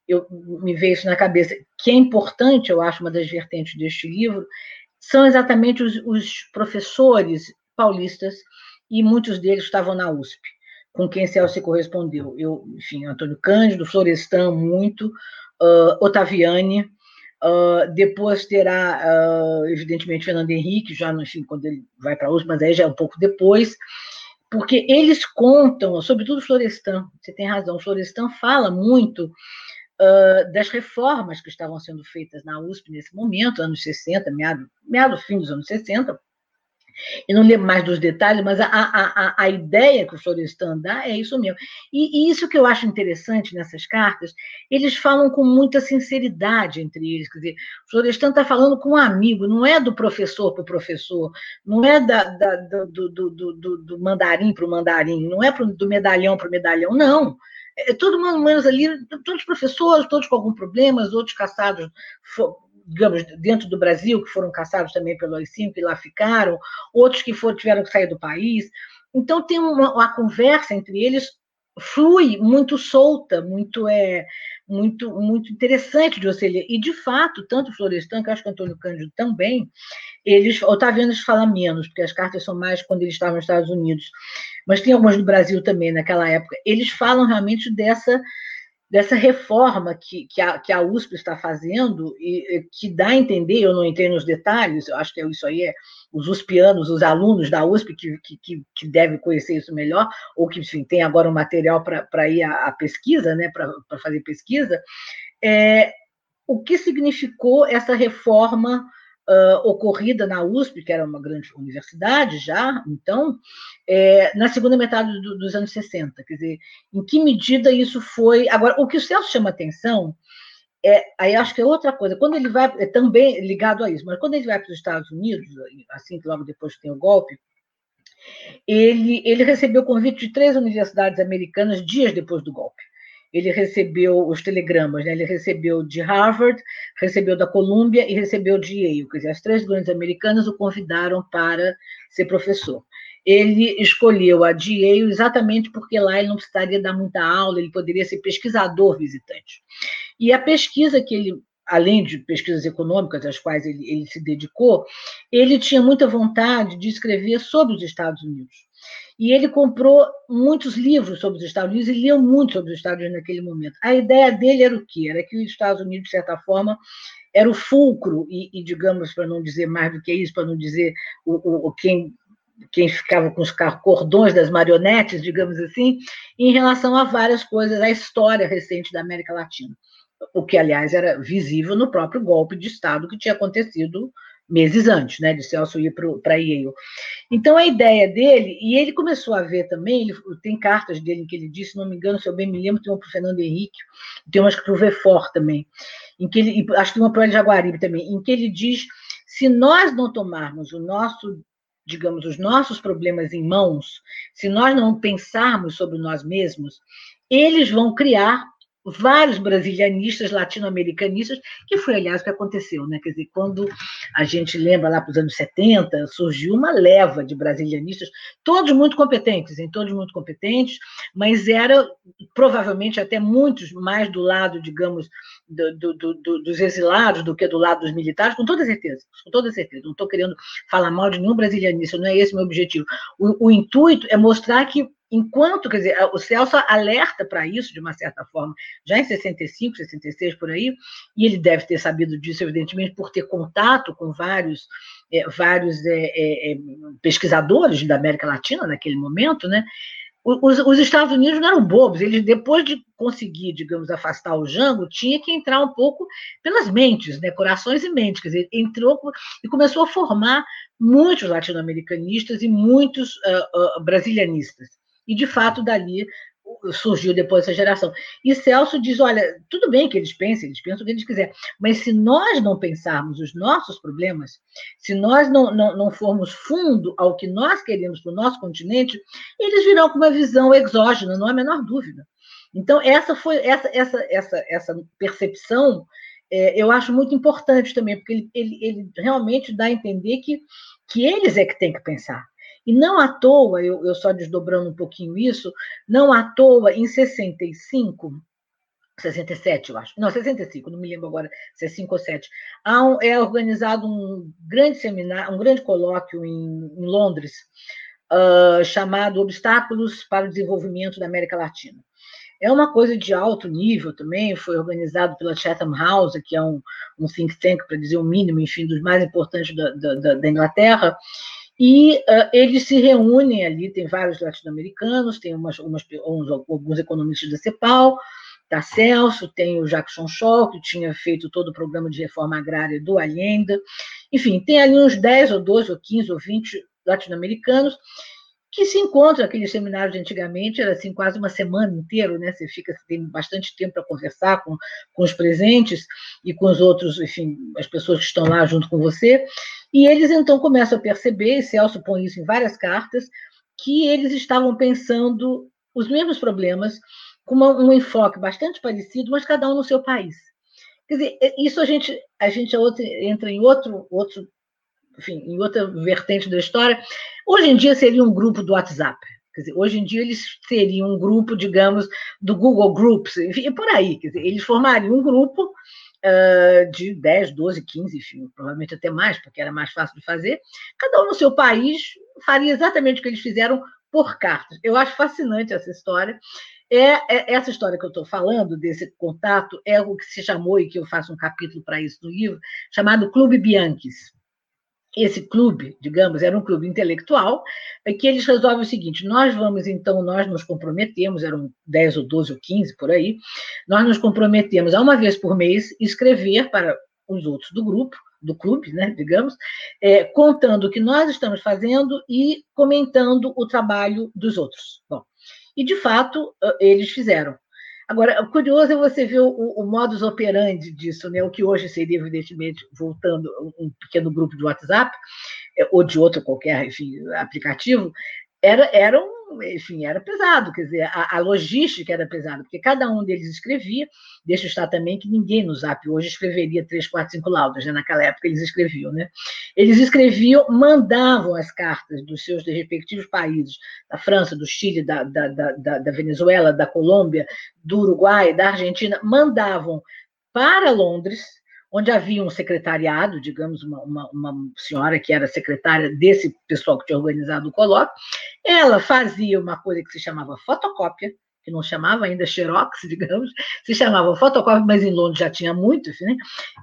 eu me vejo isso na cabeça, que é importante, eu acho, uma das vertentes deste livro, são exatamente os, os professores paulistas, e muitos deles estavam na USP com quem Celso correspondeu. Eu, enfim, Antônio Cândido, Florestan, muito, uh, Otaviani, uh, depois terá, uh, evidentemente, Fernando Henrique, já, enfim, quando ele vai para a USP, mas aí já é um pouco depois, porque eles contam, sobretudo Florestan, você tem razão, Florestan fala muito Uh, das reformas que estavam sendo feitas na USP nesse momento, anos 60, meado, meado fim dos anos 60, eu não lembro mais dos detalhes, mas a, a, a, ideia que o Florestan dá é isso mesmo. E, e, isso que eu acho interessante nessas cartas, eles falam com muita sinceridade entre eles. Quer dizer, Florestan está falando com um amigo, não é do professor para o professor, não é da, da, do, do, do, do, mandarim para o mandarim, não é pro, do medalhão para o medalhão, não. É todo mundo menos ali, todos professores, todos com algum problema, outros caçados digamos, dentro do Brasil, que foram caçados também pelo AI-5 e lá ficaram, outros que foram, tiveram que sair do país. Então, tem uma, uma conversa entre eles flui muito solta, muito é muito muito interessante de você ler. E de fato, tanto Florestan, que acho que Antônio Cândido também, eles Otaviano fala menos, porque as cartas são mais quando eles estavam nos Estados Unidos. Mas tem algumas do Brasil também naquela época. Eles falam realmente dessa dessa reforma que, que, a, que a USP está fazendo e que dá a entender, eu não entrei nos detalhes, eu acho que isso aí é os USPianos, os alunos da USP que, que, que devem conhecer isso melhor, ou que, enfim, tem agora um material para ir à, à, pesquisa, né, para fazer pesquisa, é, o que significou essa reforma uh, ocorrida na USP, que era uma grande universidade já, então, é, na segunda metade do, dos anos 60. Quer dizer, em que medida isso foi. Agora, o que o Celso chama atenção é, aí acho que é outra coisa. Quando ele vai, é também ligado a isso, mas quando ele vai para os Estados Unidos, assim que logo depois tem o golpe, ele, ele recebeu convite de três universidades americanas dias depois do golpe ele recebeu os telegramas, né? ele recebeu de Harvard, recebeu da Columbia e recebeu de Yale, quer dizer, as três grandes americanas o convidaram para ser professor. Ele escolheu a de Yale exatamente porque lá ele não precisaria dar muita aula, ele poderia ser pesquisador visitante. E a pesquisa que ele além de pesquisas econômicas, às quais ele, ele se dedicou, ele tinha muita vontade de escrever sobre os Estados Unidos. E ele comprou muitos livros sobre os Estados Unidos e leu muito sobre os Estados Unidos naquele momento. A ideia dele era o quê? Era que os Estados Unidos, de certa forma, era o fulcro, e, e digamos, para não dizer mais do que isso, para não dizer o, o, quem, quem ficava com os cordões das marionetes, digamos assim, em relação a várias coisas, a história recente da América Latina. O que, aliás, era visível no próprio golpe de Estado que tinha acontecido meses antes, né, de Celso ir para Yale. Então, a ideia dele, e ele começou a ver também, ele, tem cartas dele em que ele disse, se não me engano, se eu bem me lembro, tem uma para o Fernando Henrique, tem umas para o Vefort também, em que ele, acho que tem uma para o Jaguaribe também, em que ele diz, se nós não tomarmos o nosso, digamos, os nossos problemas em mãos, se nós não pensarmos sobre nós mesmos, eles vão criar vários brasilianistas, latino-americanistas, que foi, aliás, o que aconteceu, né? Quer dizer, quando a gente lembra lá para os anos 70, surgiu uma leva de brasilianistas, todos muito competentes, em todos muito competentes, mas era provavelmente até muitos mais do lado, digamos, do, do, do, dos exilados do que do lado dos militares, com toda certeza, com toda certeza. Não estou querendo falar mal de nenhum brasilianista, não é esse o meu objetivo. O, o intuito é mostrar que enquanto, quer dizer, o Celso alerta para isso, de uma certa forma, já em 65, 66, por aí, e ele deve ter sabido disso, evidentemente, por ter contato com vários, é, vários é, é, é pesquisadores da América Latina naquele momento, né? Os, os, Estados Unidos não eram bobos, eles, depois de conseguir, digamos, afastar o Jango, tinha que entrar um pouco pelas mentes, né, corações e mentes, quer dizer, entrou e começou a formar muitos latino-americanistas e muitos uh, uh, brasilianistas. E, de fato, dali surgiu depois essa geração. E Celso diz: olha, tudo bem que eles pensem, eles pensam o que eles quiserem, mas se nós não pensarmos os nossos problemas, se nós não, não, não formos fundo ao que nós queremos para o nosso continente, eles virão com uma visão exógena, não há a menor dúvida. Então, essa foi essa, essa, essa, essa percepção. É, eu acho muito importante também, porque ele, ele, ele realmente dá a entender que, que eles é que têm que pensar. E não à toa, eu, eu só desdobrando um pouquinho isso, não à toa, em 65, 67, eu acho. Não, 65, não me lembro agora se é 5 ou 7. Há um, é organizado um grande seminário, um grande colóquio em, em Londres, uh, chamado Obstáculos para o Desenvolvimento da América Latina. É uma coisa de alto nível também, foi organizado pela Chatham House, que é um, um think tank, para dizer o mínimo, enfim, dos mais importantes da, da, da Inglaterra, e uh, eles se reúnem ali, tem vários latino-americanos, tem umas, umas, uns, alguns economistas da CEPAL, da Celso, tem o Jackson Shaw, que tinha feito todo o programa de reforma agrária do Allende, enfim, tem ali uns 10 ou 12 ou 15 ou 20 latino-americanos que se encontram aqueles seminários de antigamente, era assim quase uma semana inteira, né? Você fica você tem bastante tempo para conversar com, com os presentes e com os outros, enfim, as pessoas que estão lá junto com você. E eles então começam a perceber, e Celso põe isso em várias cartas, que eles estavam pensando os mesmos problemas, com uma, um enfoque bastante parecido, mas cada um no seu país. Quer dizer, é, isso a gente, a gente entra em outro, outro, enfim, em outra vertente da história. Hoje em dia seria um grupo do WhatsApp. Quer dizer, hoje em dia eles seriam um grupo, digamos, do Google Groups, enfim, por aí. Quer dizer, eles formariam um grupo uh, de 10, 12, 15, enfim, provavelmente até mais, porque era mais fácil de fazer. Cada um no seu país faria exatamente o que eles fizeram por cartas. Eu acho fascinante essa história. É, é essa história que eu estou falando, desse contato, é o que se chamou, e que eu faço um capítulo para isso no livro, chamado Clube Bianchis esse clube, digamos, era um clube intelectual, é que eles resolvem o seguinte: nós vamos, então, nós nos comprometemos, eram 10 ou 12 ou 15 por aí, nós nos comprometemos a uma vez por mês escrever para os outros do grupo, do clube, né, digamos, é, contando o que nós estamos fazendo e comentando o trabalho dos outros. Bom, e de fato eles fizeram. Agora, o curioso é você ver o, o modus operandi disso, né? o que hoje seria, evidentemente, voltando um pequeno grupo de WhatsApp, é, ou de outro qualquer enfim, aplicativo, era, era um enfim, era pesado, quer dizer, a, a, logística era pesada, porque cada um deles escrevia, deixa eu estar também que ninguém no Zap hoje escreveria três, quatro, cinco laudas, né? naquela época eles escreviam, né? Eles escreviam, mandavam as cartas dos seus respectivos países, da França, do Chile, da, da, da, da Venezuela, da Colômbia, do Uruguai, da Argentina, mandavam para Londres, onde havia um secretariado, digamos, uma, uma, uma, senhora que era secretária desse pessoal que tinha organizado o colóquio, ela fazia uma coisa que se chamava fotocópia, que não chamava ainda xerox, digamos, se chamava fotocópia, mas em Londres já tinha muito, né?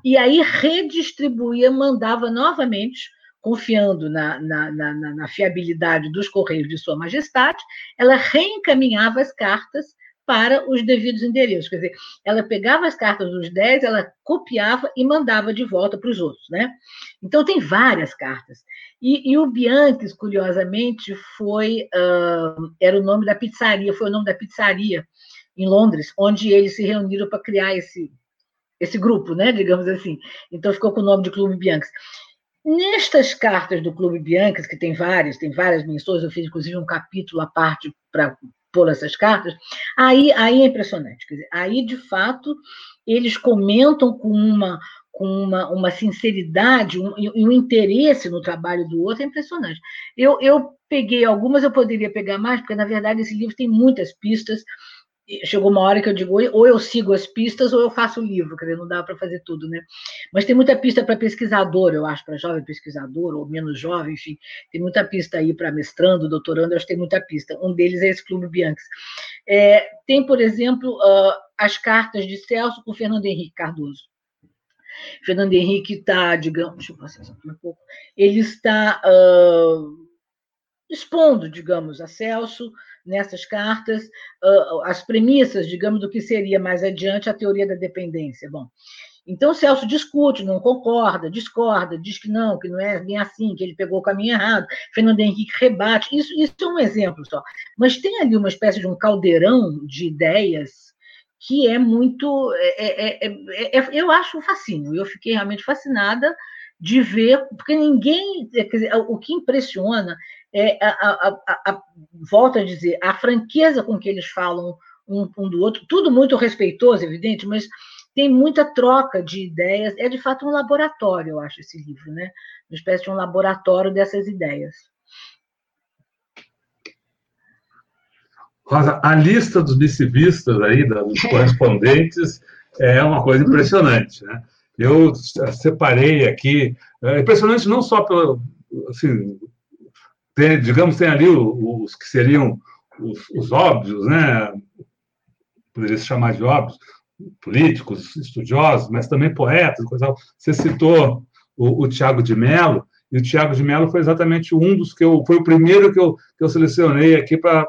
e aí redistribuía, mandava novamente, confiando na, na, na, na fiabilidade dos correios de Sua Majestade, ela reencaminhava as cartas para os devidos endereços. Quer dizer, ela pegava as cartas dos 10, ela copiava e mandava de volta para os outros, né? Então, tem várias cartas. E, e o Bianchi, curiosamente, foi uh, era o nome da pizzaria, foi o nome da pizzaria em Londres, onde eles se reuniram para criar esse, esse grupo, né? Digamos assim. Então, ficou com o nome de Clube Bianchi. Nestas cartas do Clube Bianchi, que tem várias, tem várias menções, eu fiz inclusive um capítulo à parte para pôr essas cartas, aí, aí é impressionante. Dizer, aí, de fato, eles comentam com uma, com uma, uma sinceridade um, e um, interesse no trabalho do outro é impressionante. Eu, eu peguei algumas, eu poderia pegar mais, porque, na verdade, esse livro tem muitas pistas, chegou uma hora que eu digo, ou eu sigo as pistas ou eu faço o livro, quer dizer, não dá para fazer tudo, né? Mas tem muita pista para pesquisador, eu acho, para jovem pesquisador, ou menos jovem, enfim, tem muita pista aí para mestrando, doutorando, eu acho que tem muita pista. Um deles é esse Clube Bianchi. É, tem, por exemplo, uh, as cartas de Celso com Fernando Henrique Cardoso. Fernando Henrique está, digamos, deixa eu passar um pouco, ele está uh, expondo, digamos, a Celso nessas cartas uh, as premissas, digamos, do que seria mais adiante a teoria da dependência. Bom, então Celso discute, não concorda, discorda, diz que não, que não é bem assim, que ele pegou o caminho errado. Fernando Henrique rebate. Isso, isso é um exemplo só. Mas tem ali uma espécie de um caldeirão de ideias que é muito. É, é, é, é eu acho um fascínio. Eu fiquei realmente fascinada de ver, porque ninguém. Dizer, o que impressiona é, a, a, a, volto a dizer, a franqueza com que eles falam um, um, do outro, tudo muito respeitoso, evidente, mas tem muita troca de ideias. É de fato um laboratório, eu acho, esse livro, né? Uma espécie de um laboratório dessas ideias. Rosa, a lista dos missivistas aí, dos correspondentes, é uma coisa impressionante, né? Eu separei aqui, é impressionante não só pelo, assim, tem, digamos, tem ali os, que seriam os, os óbvios, né? Poderia se chamar de óbvios, políticos, estudiosos, mas também poetas, coisa. Você citou o, o Tiago de Mello, e o Tiago de Mello foi exatamente um dos que eu, foi o primeiro que eu, que eu selecionei aqui para,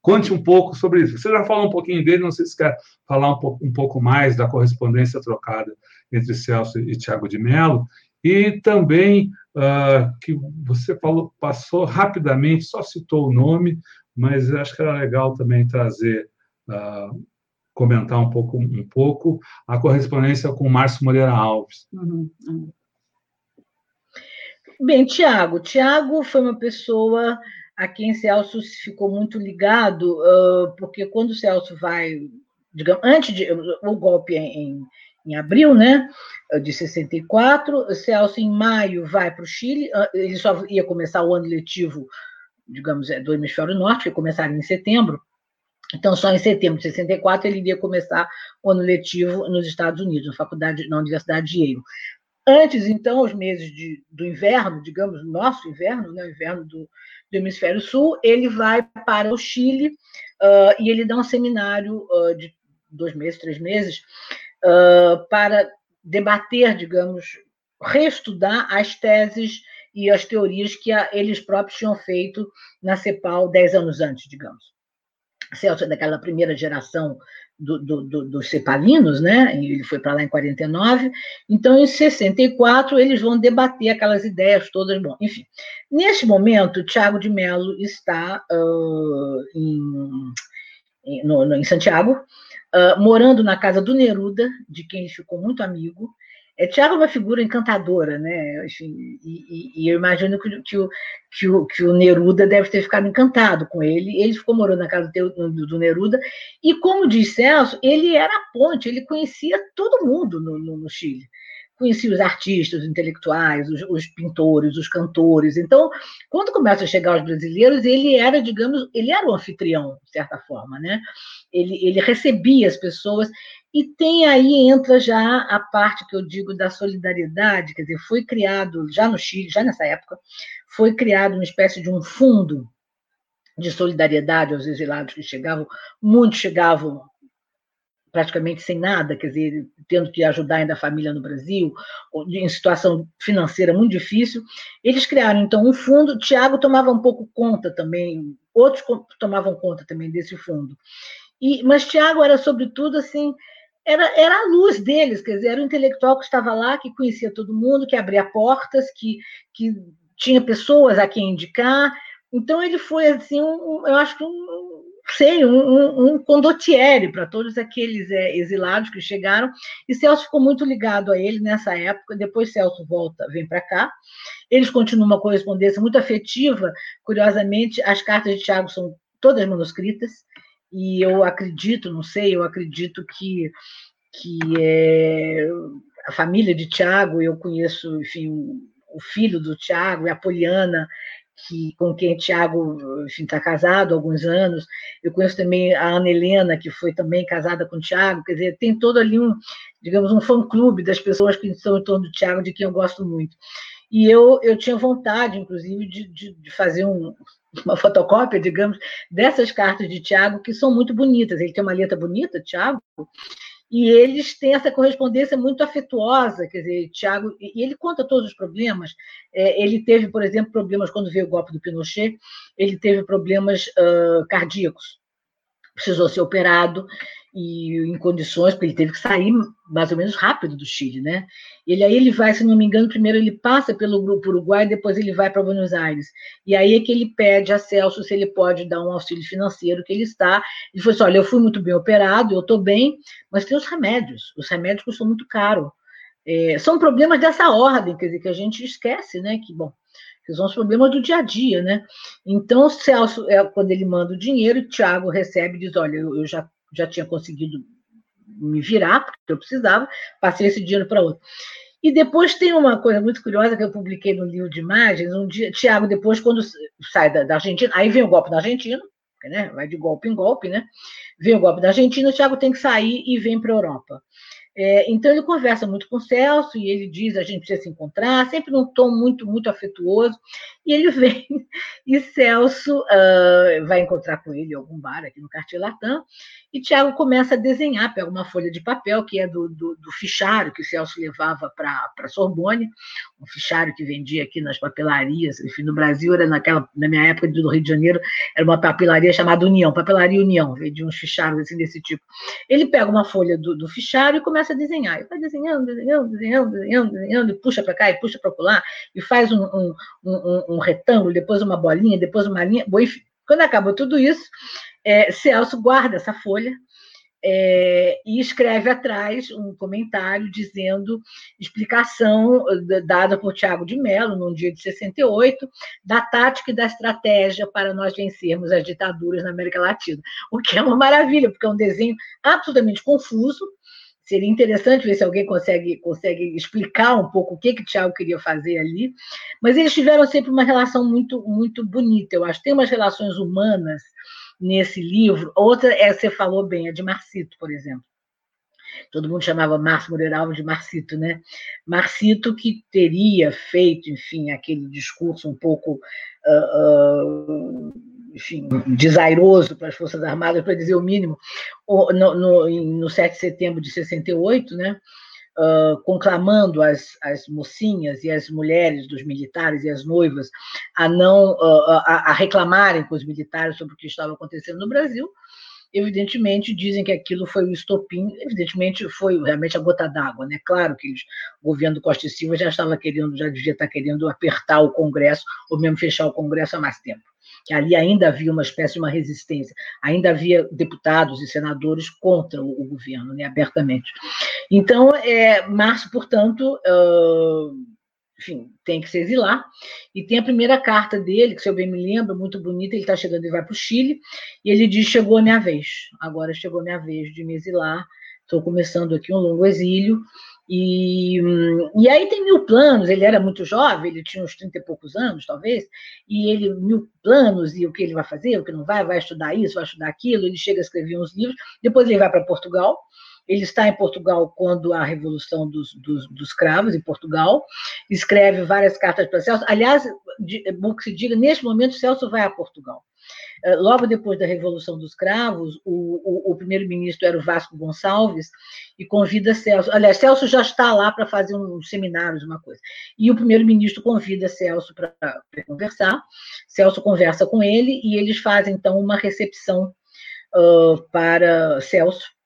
conte um pouco sobre isso. Você já falou um pouquinho dele, não sei se quer falar um um pouco mais da correspondência trocada entre Celso e Tiago de Mello, e também uh, que você falou, passou rapidamente, só citou o nome, mas acho que era legal também trazer, uh, comentar um pouco, um pouco a correspondência com o Márcio Moreira Alves. Uhum, uhum. Bem, Tiago, Tiago foi uma pessoa a quem Celso ficou muito ligado, uh, porque quando Celso vai, digamos, antes de o golpe em, em abril, né, de 64. Celso, em maio, vai para o Chile. Ah, ele só ia começar o ano letivo, digamos, é, do hemisfério norte, que começaria em setembro. Então, só em setembro de 64 ele iria começar o ano letivo nos Estados Unidos, na faculdade, na Universidade de Yale. Antes, então, os meses de, do inverno, digamos, nosso inverno, né, o inverno do, do hemisfério sul, ele vai para o Chile uh, e ele dá um seminário uh, de dois meses, três meses, uh, para debater, digamos, reestudar as teses e as teorias que a, eles próprios tinham feito na CEPAL dez anos antes, digamos. Celso é daquela primeira geração do, do, do, dos cepalinos, né? Ele foi para lá em 49. Então, em 64, eles vão debater aquelas ideias todas. Bom, enfim. Neste momento, Tiago de Mello está uh, em, em, no, no, em Santiago, uh, morando na casa do Neruda, de quem ele ficou muito amigo. É, Tiago é uma figura encantadora, né? Enfim, e, e, e, eu imagino que, que, o, que, o, que o Neruda deve ter ficado encantado com ele. Ele ficou morando na casa do, do, do Neruda. E como diz Celso, ele era a ponte, ele conhecia todo mundo no, no, no Chile. Conhecia os artistas, os intelectuais, os, os, pintores, os cantores. Então, quando começam a chegar os brasileiros, ele era, digamos, ele era o anfitrião, de certa forma, né? Ele, ele recebia as pessoas e tem aí entra já a parte que eu digo da solidariedade, quer dizer, foi criado já no Chile, já nessa época, foi criado uma espécie de um fundo de solidariedade aos exilados que chegavam, muitos chegavam praticamente sem nada, quer dizer, tendo que ajudar ainda a família no Brasil, em situação financeira muito difícil. Eles criaram, então, um fundo. Tiago tomava um pouco conta também, outros tomavam conta também desse fundo. E, mas Tiago era, sobretudo, assim, era, era a luz deles, quer dizer, era o intelectual que estava lá, que conhecia todo mundo, que abria portas, que, que tinha pessoas a quem indicar. Então, ele foi, assim, um, eu acho que um, sei, um, um, um condottiere para todos aqueles é, exilados que chegaram, e Celso ficou muito ligado a ele nessa época, depois Celso volta, vem para cá, eles continuam uma correspondência muito afetiva, curiosamente, as cartas de Tiago são todas manuscritas, e eu acredito, não sei, eu acredito que, que é, a família de Tiago, eu conheço, enfim, o filho do Tiago e a Poliana, que, com quem Tiago está casado há alguns anos. Eu conheço também a Ana Helena, que foi também casada com o Tiago. Quer dizer, tem todo ali um, digamos, um fã-clube das pessoas que estão em torno do Tiago, de quem eu gosto muito. E eu, eu tinha vontade, inclusive, de, de, de fazer um, uma fotocópia, digamos, dessas cartas de Tiago, que são muito bonitas. Ele tem uma letra bonita, Tiago, e eles têm essa correspondência muito afetuosa, quer dizer, Tiago, e ele conta todos os problemas. É, ele teve, por exemplo, problemas quando veio o golpe do Pinochet, ele teve problemas uh, cardíacos, precisou ser operado, e em condições, porque ele teve que sair mais ou menos rápido do Chile, né? Ele aí ele vai, se não me engano, primeiro ele passa pelo grupo Uruguai, depois ele vai para Buenos Aires. E aí é que ele pede a Celso se ele pode dar um auxílio financeiro que ele está. Ele falou assim: olha, eu fui muito bem operado, eu estou bem, mas tem os remédios. Os remédios custam muito caro. É, são problemas dessa ordem, quer dizer, que a gente esquece, né? Que bom que são os problemas do dia a dia, né? Então, Celso, é, quando ele manda o dinheiro, o Tiago recebe e diz: Olha, eu, eu já já tinha conseguido me virar, porque eu precisava, passei esse dinheiro para outro. E depois tem uma coisa muito curiosa que eu publiquei no livro de imagens. Um dia, Tiago, depois, quando sai da, da, Argentina, aí vem o golpe da Argentina, né? vai de golpe em golpe, né? Vem o golpe da Argentina, o Tiago tem que sair e vem para a Europa. É, então ele conversa muito com o Celso e ele diz a gente precisa se encontrar, sempre num tom muito muito afetuoso. E ele vem e Celso uh, vai encontrar com ele em algum bar aqui no Cartier Latam e Tiago começa a desenhar, pega uma folha de papel que é do, do, do fichário que o Celso levava para Sorbonne, um fichário que vendia aqui nas papelarias, enfim, no Brasil era naquela na minha época do Rio de Janeiro era uma papelaria chamada União, papelaria União, vendia uns fichários assim desse tipo. Ele pega uma folha do, do fichário e começa a desenhar. Ele vai desenhando, desenhando, desenhando, desenhando, desenhando, e puxa para cá e puxa para lá, e faz um, um, um, um, retângulo, depois uma bolinha, depois uma linha. Bom, enfim, quando acabou tudo isso, é, Celso guarda essa folha é, e escreve atrás um comentário dizendo explicação dada por Tiago de Mello, num dia de 68, da tática e da estratégia para nós vencermos as ditaduras na América Latina. O que é uma maravilha, porque é um desenho absolutamente confuso, Seria interessante ver se alguém consegue, consegue explicar um pouco o que que Tiago queria fazer ali. Mas eles tiveram sempre uma relação muito, muito bonita, eu acho. Tem umas relações humanas nesse livro. Outra, é, você falou bem, a de Marcito, por exemplo. Todo mundo chamava Márcio Moreira Alves de Marcito, né? Marcito que teria feito, enfim, aquele discurso um pouco uh, uh, enfim, desairoso para as Forças Armadas, para dizer o mínimo, no, no, no 7 de setembro de 68, né, uh, conclamando as, as mocinhas e as mulheres dos militares e as noivas a não uh, a, a reclamarem com os militares sobre o que estava acontecendo no Brasil, evidentemente dizem que aquilo foi o estopim, evidentemente foi realmente a gota d'água, né? Claro que eles, o governo Costa e Silva já estava querendo, já devia estar querendo apertar o Congresso ou mesmo fechar o Congresso há mais tempo que ali ainda havia uma espécie de uma resistência, ainda havia deputados e senadores contra o, o governo, né, abertamente. Então, é, Márcio, portanto, uh, enfim, tem que se exilar, e tem a primeira carta dele, que se eu bem me lembro, muito bonita, ele está chegando e vai para o Chile, e ele diz, chegou a minha vez, agora chegou a minha vez de me exilar, estou começando aqui um longo exílio, E, e aí tem mil planos, ele era muito jovem, ele tinha uns 30 e poucos anos, talvez, e ele, mil planos, e o que ele vai fazer, o que não vai, vai estudar isso, vai estudar aquilo, ele chega a escrever uns livros, depois ele vai para Portugal, ele está em Portugal quando a Revolução dos, dos, dos Cravos, em Portugal, escreve várias cartas para Celso. Aliás, bom que se diga, neste momento, Celso vai a Portugal. Eh, logo depois da Revolução dos Cravos, o, o, o primeiro-ministro era o Vasco Gonçalves e convida Celso. Aliás, Celso já está lá para fazer uns seminários, uma coisa. E o primeiro-ministro convida Celso para conversar. Celso conversa com ele e eles fazem, então, uma recepção uh, para Celso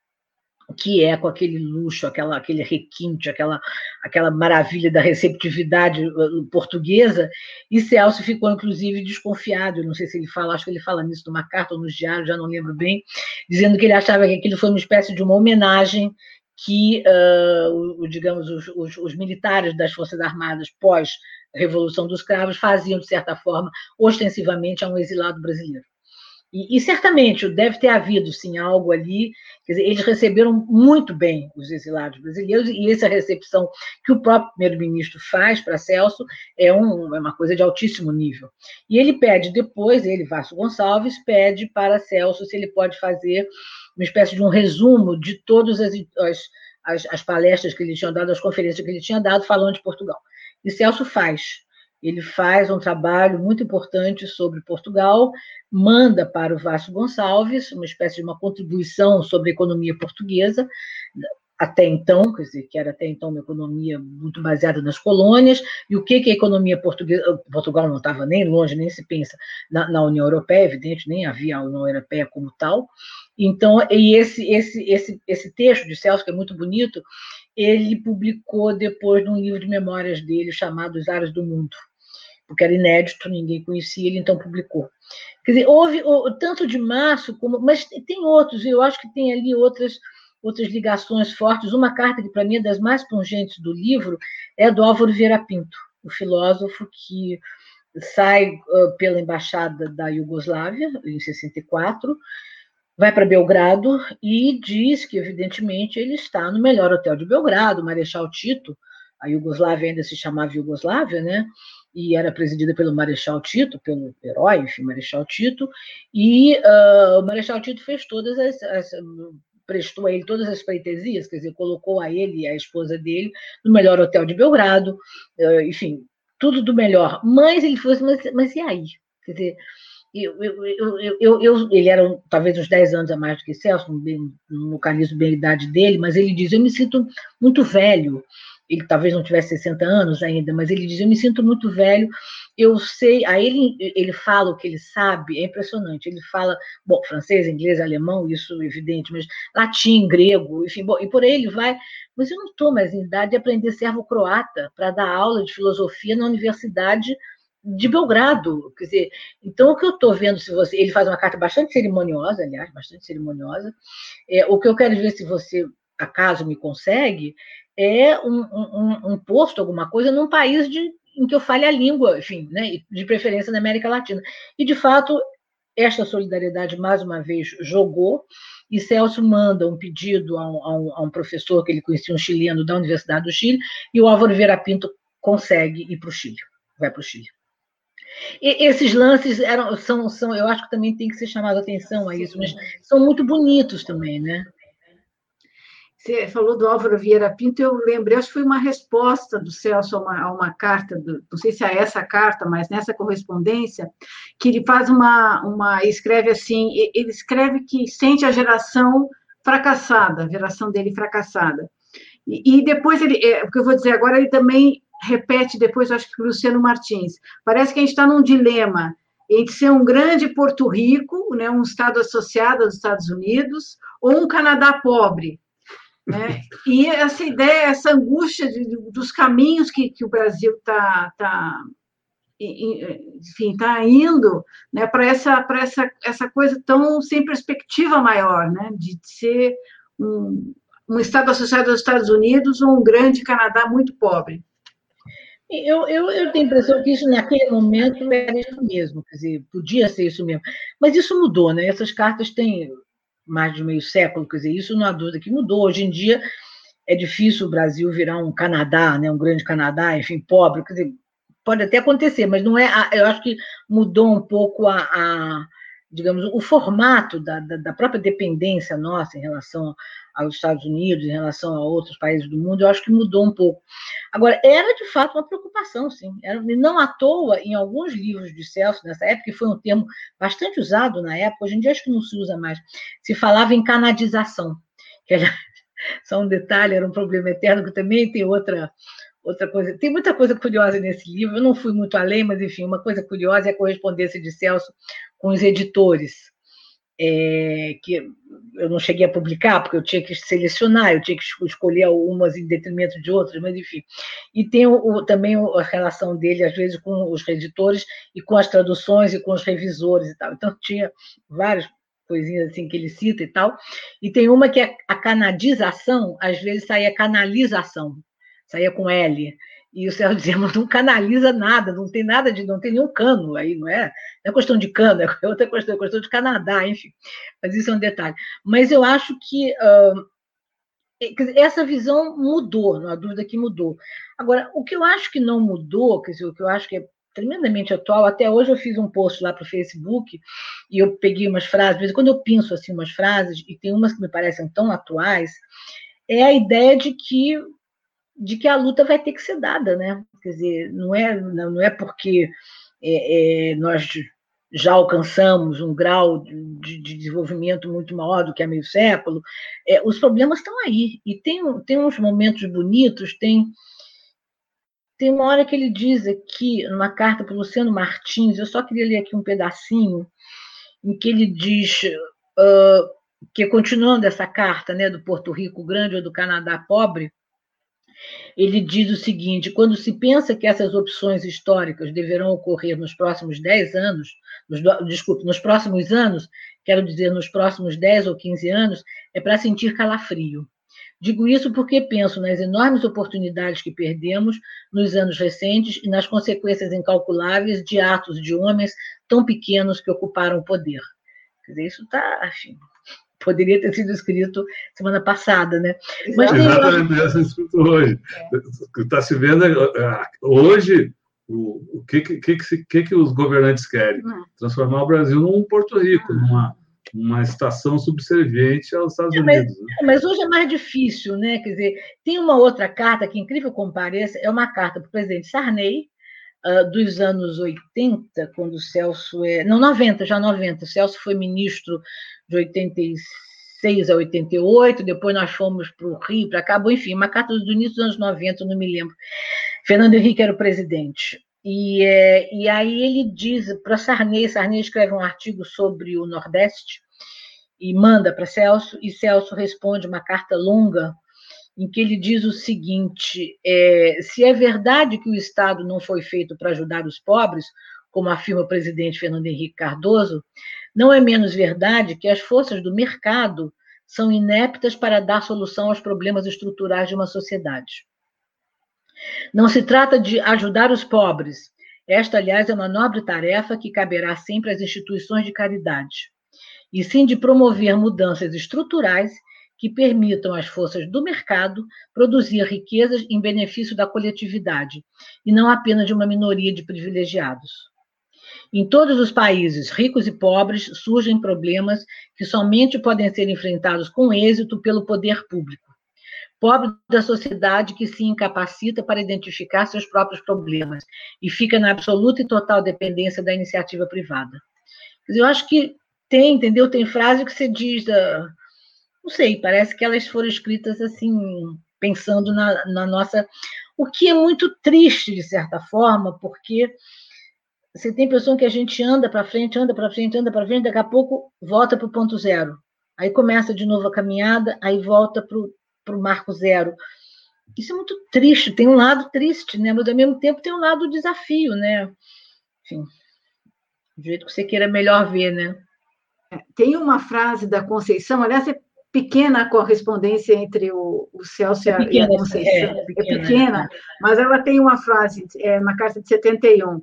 que é com aquele luxo, aquela, aquele requinte, aquela, aquela maravilha da receptividade uh, portuguesa, e Celso ficou, inclusive, desconfiado, não sei se ele fala, acho que ele fala nisso numa carta ou nos diários, já não lembro bem, dizendo que ele achava que aquilo foi uma espécie de uma homenagem que, uh, o, digamos, os, os, os militares das Forças Armadas pós Revolução dos Cravos faziam, de certa forma, ostensivamente a um exilado brasileiro. E, e, certamente deve ter havido, sim, algo ali. Quer dizer, eles receberam muito bem os exilados brasileiros, e essa recepção que o próprio primeiro-ministro faz para Celso é, um, é, uma coisa de altíssimo nível. E ele pede depois, ele, Vasco Gonçalves, pede para Celso se ele pode fazer uma espécie de um resumo de todas as, as, as palestras que ele tinha dado, as conferências que ele tinha dado, falando de Portugal. E Celso faz ele faz um trabalho muito importante sobre Portugal, manda para o Vasco Gonçalves uma espécie de uma contribuição sobre a economia portuguesa, até então, quer dizer, que era até então uma economia muito baseada nas colônias, e o que, que a economia portuguesa, Portugal não estava nem longe, nem se pensa na, na, União Europeia, evidente, nem havia a União Europeia como tal. Então, e esse, esse, esse, esse texto de Celso, que é muito bonito, ele publicou depois num livro de memórias dele chamado Os Ares do Mundo porque era inédito, ninguém conhecia, ele então publicou. Quer dizer, houve tanto de março como. Mas tem outros, eu acho que tem ali outras, outras ligações fortes. Uma carta que, para mim, é das mais pungentes do livro é do Álvaro Vieira Pinto, o filósofo que sai pela embaixada da Iugoslávia, em 64, vai para Belgrado e diz que, evidentemente, ele está no melhor hotel de Belgrado, Marechal Tito, a Iugoslávia ainda se chamava Iugoslávia, né? E era presidida pelo Marechal Tito, pelo herói, enfim, Marechal Tito, e uh, o Marechal Tito fez todas as, as, prestou a ele todas as pretesias, quer dizer, colocou a ele e a esposa dele no melhor hotel de Belgrado, uh, enfim, tudo do melhor. Mas ele assim, mas, mas e aí? Quer dizer, eu, eu, eu, eu, ele era talvez uns 10 anos a mais do que Celso, não localizo bem a idade dele, mas ele diz: Eu me sinto muito velho, ele talvez não tivesse 60 anos ainda, mas ele diz: Eu me sinto muito velho, eu sei. Aí ele, ele fala o que ele sabe, é impressionante. Ele fala, bom, francês, inglês, alemão, isso é evidente, mas latim, grego, enfim, bom, e por aí ele vai. Mas eu não estou mais em idade de aprender servo-croata para dar aula de filosofia na universidade de Belgrado, quer dizer, então o que eu estou vendo, se você, ele faz uma carta bastante cerimoniosa, aliás, bastante cerimoniosa, é, o que eu quero ver se você acaso me consegue, é um, um, um posto, alguma coisa, num país de, em que eu fale a língua, enfim, né, de preferência na América Latina. E, de fato, esta solidariedade, mais uma vez, jogou, e Celso manda um pedido a um, a um, a um professor que ele conhecia, um chileno da Universidade do Chile, e o Álvaro Vera Pinto consegue ir para o Chile, vai para o Chile. E esses lances eram, são, são, eu acho que também tem que ser chamado a atenção a isso, mas são muito bonitos também, né? Você falou do Álvaro Vieira Pinto, eu lembrei, acho que foi uma resposta do Celso a uma, a uma carta, do, não sei se é essa carta, mas nessa correspondência, que ele faz uma, uma escreve assim, ele escreve que sente a geração fracassada, a geração dele fracassada. E, e depois ele, é, o que eu vou dizer agora, ele também repete depois, acho que o Luciano Martins. Parece que a gente está num dilema entre ser um grande Porto Rico, né, um estado associado aos Estados Unidos, ou um Canadá pobre, né? E essa ideia, essa angústia de, dos caminhos que, que o Brasil está tá, enfim, tá indo né, para essa, essa, essa coisa tão sem perspectiva maior, né, de ser um, um Estado associado aos Estados Unidos ou um grande Canadá muito pobre. Eu, eu, eu tenho a impressão que isso, naquele momento, era isso mesmo, quer dizer, podia ser isso mesmo. Mas isso mudou, né? Essas cartas têm mais de meio século, quer dizer, isso não há dúvida que mudou. Hoje em dia, é difícil o Brasil virar um Canadá, né, um grande Canadá, enfim, pobre, quer dizer, pode até acontecer, mas não é. Eu acho que mudou um pouco a, a digamos, o formato da, da, da, própria dependência nossa em relação aos Estados Unidos, em relação a outros países do mundo, eu acho que mudou um pouco. Agora, era de fato uma preocupação, sim. Era, não à toa, em alguns livros de Celso, nessa época, que foi um termo bastante usado na época, hoje em dia acho que não se usa mais, se falava em canadização, que era, só um detalhe, era um problema eterno, que também tem outra outra coisa. Tem muita coisa curiosa nesse livro, eu não fui muito além, mas, enfim, uma coisa curiosa é a correspondência de Celso com os editores, é, que eu não cheguei a publicar, porque eu tinha que selecionar, eu tinha que escolher umas em detrimento de outras, mas, enfim. E tem o, também a relação dele, às vezes, com os editores e com as traduções e com os revisores e tal. Então, tinha várias coisinhas assim que ele cita e tal. E tem uma que é a canadização, às vezes saía canalização, saía com L. E o Celso dizia, mas não canaliza nada, não tem nada de, não tem nenhum cano aí, não é? Não é questão de cano, é outra questão, é questão de Canadá, enfim. Mas isso é um detalhe. Mas eu acho que uh, essa visão mudou, não há dúvida que mudou. Agora, o que eu acho que não mudou, quer dizer, o que eu acho que é tremendamente atual, até hoje eu fiz um post lá para o Facebook e eu peguei umas frases, mas quando eu penso assim umas frases, e tem umas que me parecem tão atuais, é a ideia de que de que a luta vai ter que ser dada, né? Quer dizer, não é, não é porque é, é, nós já alcançamos um grau de, de, desenvolvimento muito maior do que há meio século, é, os problemas estão aí. E tem, tem uns momentos bonitos, tem, tem uma hora que ele diz aqui, numa carta para o Luciano Martins, eu só queria ler aqui um pedacinho, em que ele diz uh, que, continuando essa carta né, do Porto Rico grande ou do Canadá pobre, ele diz o seguinte: quando se pensa que essas opções históricas deverão ocorrer nos próximos 10 anos, nos, desculpe, nos próximos anos, quero dizer, nos próximos 10 ou 15 anos, é para sentir calafrio. Digo isso porque penso nas enormes oportunidades que perdemos nos anos recentes e nas consequências incalculáveis de atos de homens tão pequenos que ocuparam o poder. Quer dizer, isso está, enfim, poderia ter sido escrito semana passada, né? Mas Exatamente, tem... escrito hoje. Está é. se vendo é, hoje o, o que, que, que, que, que os governantes querem? Hum. Transformar o Brasil num Porto Rico, hum. numa uma estação subserviente aos Estados é, mas, Unidos. Né? Mas hoje é mais difícil, né? Quer dizer, tem uma outra carta que, incrível como pareça, é uma carta para o presidente Sarney, uh, dos anos 80, quando o Celso é. Não, 90, já 90. O Celso foi ministro de 86 a 88, depois nós fomos para o Rio, para cá, enfim, uma carta do início dos anos 90, não me lembro. Fernando Henrique era o presidente. E, é, e aí ele diz para Sarney, Sarney escreve um artigo sobre o Nordeste e manda para Celso, e Celso responde uma carta longa em que ele diz o seguinte: é, se é verdade que o Estado não foi feito para ajudar os pobres, como afirma o presidente Fernando Henrique Cardoso, não é menos verdade que as forças do mercado são ineptas para dar solução aos problemas estruturais de uma sociedade. Não se trata de ajudar os pobres. Esta, aliás, é uma nobre tarefa que caberá sempre às instituições de caridade, e sim de promover mudanças estruturais que permitam às forças do mercado produzir riquezas em benefício da coletividade, e não apenas de uma minoria de privilegiados. Em todos os países, ricos e pobres, surgem problemas que somente podem ser enfrentados com êxito pelo poder público. Pobre da sociedade que se incapacita para identificar seus próprios problemas e fica na absoluta e total dependência da iniciativa privada. Eu acho que tem, entendeu? Tem frase que você diz, da, não sei, parece que elas foram escritas assim, pensando na, na nossa. O que é muito triste, de certa forma, porque você tem a impressão que a gente anda para frente, anda para frente, anda para frente, daqui a pouco volta para o ponto zero. Aí começa de novo a caminhada, aí volta para o marco zero. Isso é muito triste, tem um lado triste, né? mas ao mesmo tempo tem um lado desafio, né? Enfim, do jeito que você queira melhor ver, né? É, tem uma frase da Conceição, aliás, é pequena a correspondência entre o, o Celso é pequena, e a Conceição, é, é pequena, é pequena, mas ela tem uma frase é, na carta de 71,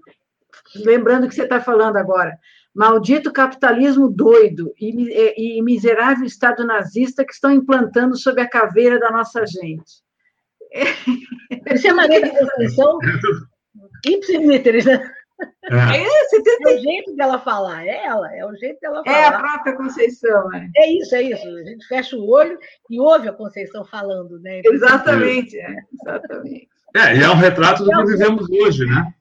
lembrando que você está falando agora, Maldito capitalismo doido e, e, miserável Estado nazista que estão implantando sob a caveira da nossa gente. Isso é Maria de Conceição ipsilíteres, né? É. É, você tem... é o jeito dela falar, é ela, é o jeito dela falar. É a própria Conceição, é. É isso, é isso. A gente fecha o olho e ouve a Conceição falando, né? Exatamente, é, exatamente. É, e é um retrato do que vivemos hoje, né?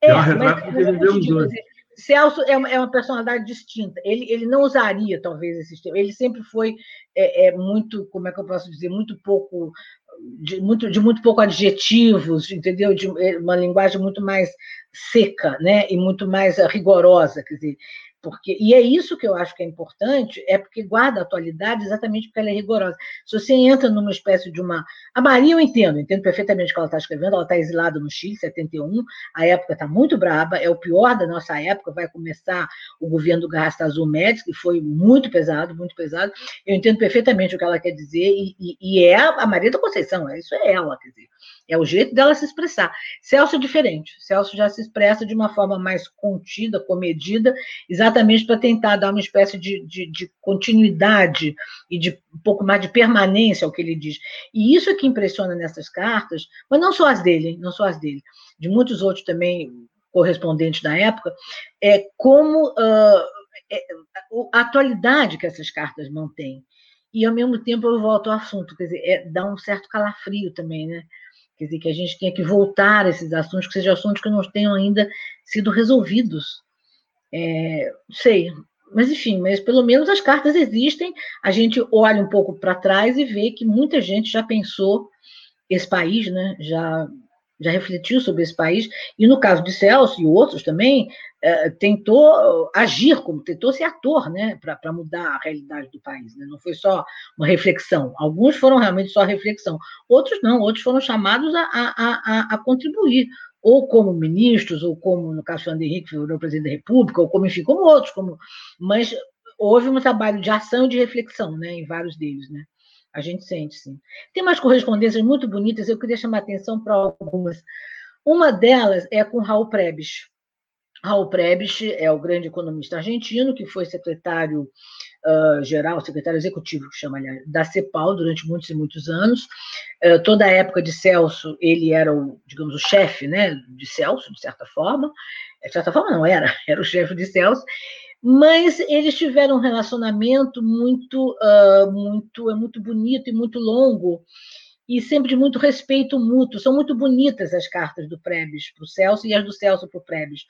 É, é um retrato do que vivemos hoje. Celso é uma, é uma, personalidade distinta. Ele, ele não usaria, talvez, esse sistema. Ele sempre foi é, é, muito, como é que eu posso dizer, muito pouco de muito, de muito pouco adjetivos, entendeu? De uma linguagem muito mais seca, né? E muito mais rigorosa, quer dizer, porque, e é isso que eu acho que é importante, é porque guarda a atualidade exatamente porque ela é rigorosa. Se você entra numa espécie de uma. A Maria eu entendo, entendo perfeitamente o que ela está escrevendo, ela está exilada no Chile, 71, a época está muito braba, é o pior da nossa época, vai começar o governo do Garrasta Azul Médici, que foi muito pesado, muito pesado. Eu entendo perfeitamente o que ela quer dizer, e, e, e é a Maria da Conceição, é isso é ela, quer dizer. É o jeito dela se expressar. Celso é diferente. Celso já se expressa de uma forma mais contida, comedida, exatamente para tentar dar uma espécie de, de, de, continuidade e de um pouco mais de permanência ao que ele diz. E isso é que impressiona nessas cartas, mas não só as dele, não só as dele, de muitos outros também correspondentes da época, é como uh, a atualidade que essas cartas mantêm. E, ao mesmo tempo, eu volto ao assunto, quer dizer, é, dá um certo calafrio também, né? Quer dizer, que a gente tenha que voltar a esses assuntos, que sejam assuntos que não tenham ainda sido resolvidos. É, sei, mas enfim, mas pelo menos as cartas existem, a gente olha um pouco para trás e vê que muita gente já pensou esse país, né? já já refletiu sobre esse país, e no caso de Celso e outros também, é, tentou agir, como tentou ser ator, né, para mudar a realidade do país. Né? Não foi só uma reflexão. Alguns foram realmente só reflexão, outros não, outros foram chamados a, a, a, a contribuir, ou como ministros, ou como, no caso, Fernando Henrique, que virou presidente da República, ou como, enfim, como outros, como, mas houve um trabalho de ação e de reflexão né, em vários deles. Né? A gente sente, sim. Tem umas correspondências muito bonitas, eu queria chamar a atenção para algumas. Uma delas é com Raul Prebes. Raul Prebes é o grande economista argentino, que foi secretário uh, geral, secretário executivo, que chama, aliás, da CEPAL durante muitos e muitos anos. Uh, toda a época de Celso, ele era o, digamos, o chefe né, de Celso, de certa forma. De certa forma, não era, era o chefe de Celso mas eles tiveram um relacionamento muito, uh, muito, é muito bonito e muito longo, e sempre de muito respeito mútuo. São muito bonitas as cartas do Prebes para o Celso e as do Celso para o Prebes.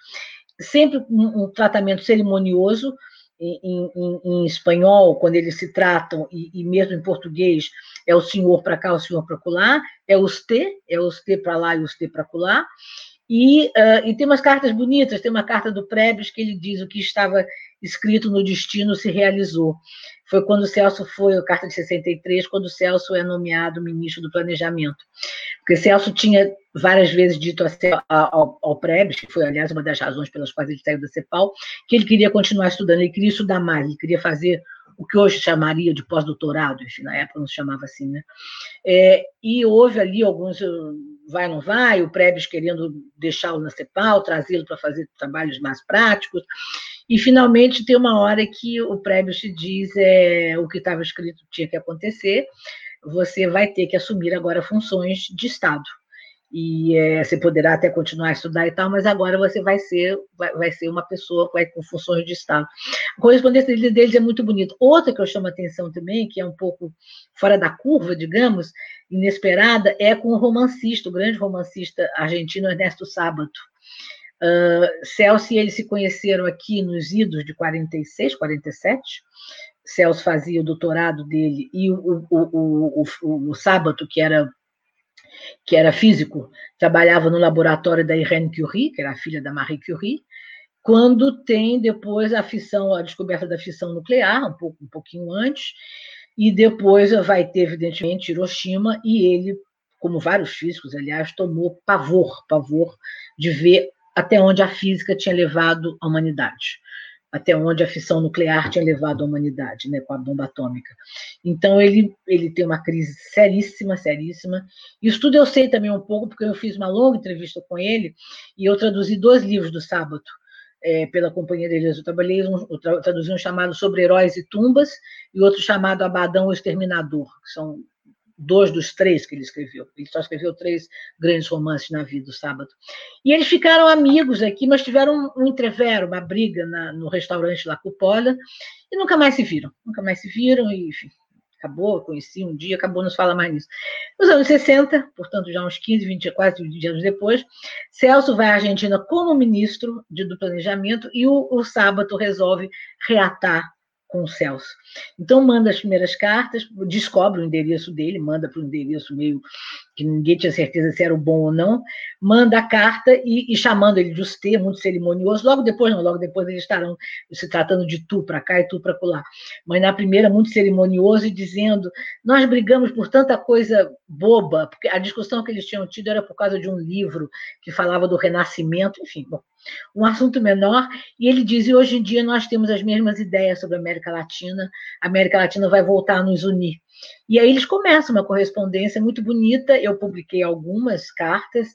Sempre um, um tratamento cerimonioso, em, em, em, espanhol, quando eles se tratam, e, e mesmo em português, é o senhor para cá, o senhor para colar, é os T, é os T para lá e os T para colar. E, uh, e tem umas cartas bonitas, tem uma carta do Prebes que ele diz o que estava escrito no destino se realizou. Foi quando o Celso foi, a carta de 63, quando o Celso é nomeado ministro do Planejamento. Porque Celso tinha várias vezes dito ao, ao Prebes, que foi, aliás, uma das razões pelas quais ele saiu da CEPAL, que ele queria continuar estudando, ele queria estudar mais, ele queria fazer o que hoje chamaria de pós-doutorado, enfim, na época não se chamava assim, né? É, e houve ali alguns vai ou não vai, o Prebes querendo deixá-lo na CEPAL, trazê-lo para fazer trabalhos mais práticos, e finalmente tem uma hora que o Prebes te diz é, o que estava escrito tinha que acontecer, você vai ter que assumir agora funções de Estado e é, você poderá até continuar a estudar e tal, mas agora você vai ser vai, vai ser uma pessoa com funções de Estado. A correspondência deles é muito bonita. Outra que eu chamo a atenção também, que é um pouco fora da curva, digamos, inesperada, é com o romancista, o grande romancista argentino Ernesto Sábato. Uh, Celso e ele se conheceram aqui nos idos de 46, 47. Celso fazia o doutorado dele e o, o, o, o, Sábato, que era que era físico, trabalhava no laboratório da Irene Curie, que era a filha da Marie Curie, quando tem depois a fissão, a descoberta da fissão nuclear, um, pouco, um pouquinho antes, e depois vai ter, evidentemente, Hiroshima, e ele, como vários físicos, aliás, tomou pavor, pavor de ver até onde a física tinha levado a humanidade até onde a fissão nuclear tinha levado a humanidade, né, com a bomba atômica. Então ele ele tem uma crise seríssima, seríssima. Isso tudo eu sei também um pouco porque eu fiz uma longa entrevista com ele e eu traduzi dois livros do Sábado. é, pela Companhia de Elias. Eu trabalhei, um, eu traduzi um chamado Sobre Heróis e Tumbas e outro chamado Abadão o Exterminador, que são dois dos três que ele escreveu. Ele só escreveu três grandes romances na vida, do sábado. E eles ficaram amigos aqui, mas tiveram um entrevero, uma briga na, no restaurante La Cupola, e nunca mais se viram. Nunca mais se viram, e enfim, acabou, conheci um dia, acabou, não se fala mais nisso. Nos anos 60, portanto, já uns 15, 20, quase 20 anos depois, Celso vai à Argentina como ministro de, do planejamento e o, o resolve reatar com o Celso. Então, manda as primeiras cartas, descobre o endereço dele, manda para o endereço meio que ninguém tinha certeza se era o bom ou não, manda a carta e, e chamando ele de Ustê, muito cerimonioso. Logo depois, não, logo depois eles estarão se tratando de tu para cá e tu para lá. Mas na primeira, muito cerimonioso e dizendo: Nós brigamos por tanta coisa boba, porque a discussão que eles tinham tido era por causa de um livro que falava do renascimento, enfim, bom, um assunto menor, e ele diz: e hoje em dia nós temos as mesmas ideias sobre a América Latina, a América Latina vai voltar a nos unir. E aí eles começam uma correspondência muito bonita. Eu publiquei algumas cartas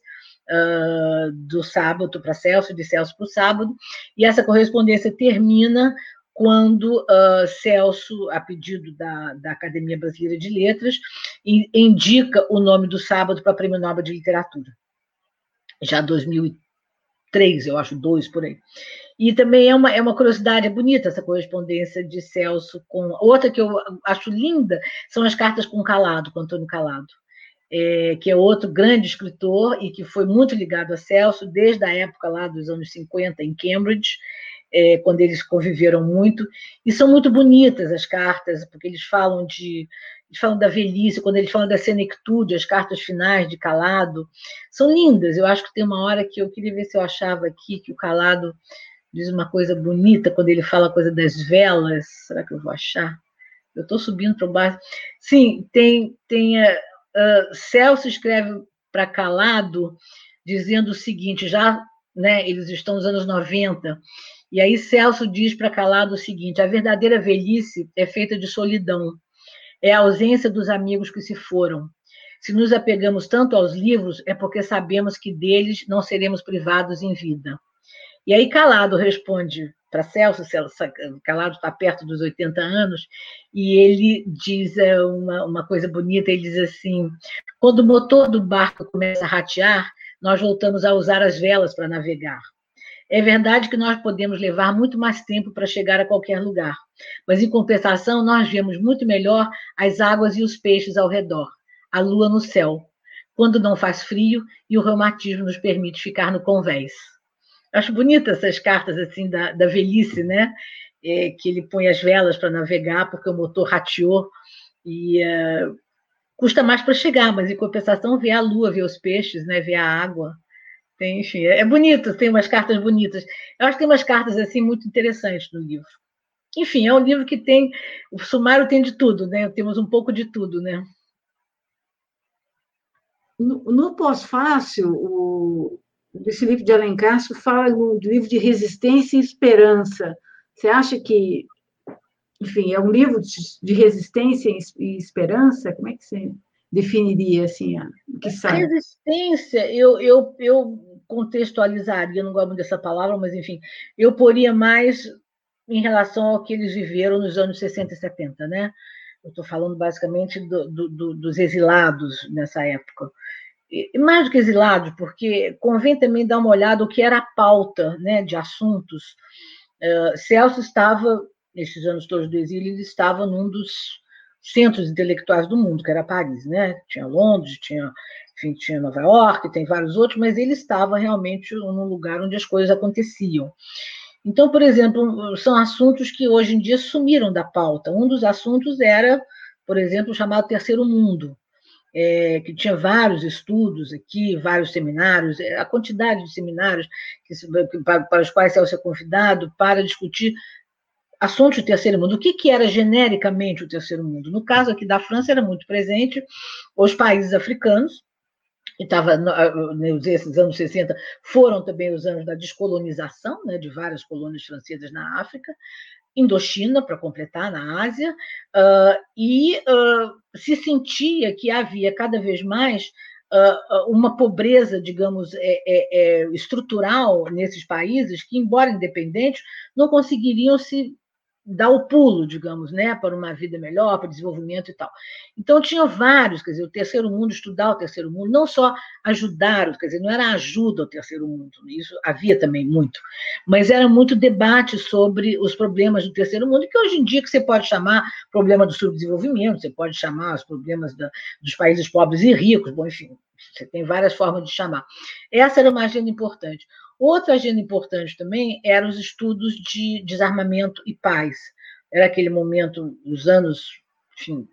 uh, do sábado para Celso, de Celso para o sábado, e essa correspondência termina quando uh, Celso, a pedido da, da Academia Brasileira de Letras, indica o nome do sábado para Prêmio Nobel de Literatura. Já 2013 três, eu acho, dois por aí. E também é uma, é uma curiosidade, é bonita essa correspondência de Celso com. Outra que eu acho linda são as cartas com Calado, com Antônio Calado, é, que é outro grande escritor e que foi muito ligado a Celso desde a época lá dos anos 50 em Cambridge. É, quando eles conviveram muito, e são muito bonitas as cartas, porque eles falam de eles falam da velhice, quando eles falam da senectude, as cartas finais de Calado, são lindas. Eu acho que tem uma hora que eu queria ver se eu achava aqui que o Calado diz uma coisa bonita quando ele fala a coisa das velas. Será que eu vou achar? Eu estou subindo para o baixo. Sim, tem. tem uh, Celso escreve para Calado dizendo o seguinte, já né, eles estão nos anos 90, e aí Celso diz para Calado o seguinte: a verdadeira velhice é feita de solidão é a ausência dos amigos que se foram. Se nos apegamos tanto aos livros, é porque sabemos que deles não seremos privados em vida. E aí Calado responde para Celso, Celso Calado está perto dos 80 anos, e ele diz é, uma, uma coisa bonita, ele diz assim, quando o motor do barco começa a ratear, nós voltamos a usar as velas para navegar. É verdade que nós podemos levar muito mais tempo para chegar a qualquer lugar, mas em compensação nós vemos muito melhor as águas e os peixes ao redor, a lua no céu, quando não faz frio e o reumatismo nos permite ficar no convés. Acho bonitas essas cartas assim da, da velhice, né? É, que ele põe as velas para navegar porque o motor rateou e é, custa mais para chegar, mas em compensação vê a lua, vê os peixes, né? Vê a água. Tem, enfim, é, é bonito, tem umas cartas bonitas. Eu acho que tem umas cartas assim muito interessantes no livro. Enfim, é um livro que tem. O sumário tem de tudo, né? Temos um pouco de tudo, né? No, no pós-fácil, o, esse livro de Alencar fala do livro de resistência e esperança. Você acha que, enfim, é um livro de, resistência e esperança? Como é que você definiria assim a, que sai? Resistência, eu, eu, eu contextualizaria, não gosto dessa palavra, mas enfim, eu poria mais em relação ao que eles viveram nos anos 60 e 70, né? Eu estou falando basicamente do, do, dos exilados nessa época. E mais do que exilados, porque convém também dar uma olhada o que era a pauta né, de assuntos. Uh, Celso estava, nesses anos todos do exílio, ele estava num dos centros intelectuais do mundo, que era Paris, né? Tinha Londres, tinha, enfim, tinha Nova York, tem vários outros, mas ele estava realmente num lugar onde as coisas aconteciam. Então, por exemplo, são assuntos que hoje em dia sumiram da pauta. Um dos assuntos era, por exemplo, o chamado Terceiro Mundo, é, que tinha vários estudos aqui, vários seminários, é, a quantidade de seminários que, para, para os quais Celso é convidado para discutir assuntos do terceiro mundo. O que, que era genericamente o terceiro mundo? No caso aqui da França, era muito presente os países africanos, e estava nesses anos 60 foram também os anos da descolonização né, de várias colônias francesas na África, Indochina, para completar, na Ásia, uh, e uh, se sentia que havia cada vez mais uma pobreza, digamos, é, é, é, estrutural nesses países que, embora independentes, não conseguiriam se dar o pulo, digamos, né, para uma vida melhor, para desenvolvimento e tal. Então tinha vários, quer dizer, o terceiro mundo, estudar o terceiro mundo, não só ajudar, quer dizer, não era ajuda ao terceiro mundo, isso havia também muito, mas era muito debate sobre os problemas do terceiro mundo, que hoje em dia que você pode chamar problema do subdesenvolvimento, você pode chamar os problemas da, dos países pobres e ricos, bom, enfim, você tem várias formas de chamar. Essa era uma agenda importante. Outra agenda importante também eram os estudos de desarmamento e paz. Era aquele momento dos anos enfim,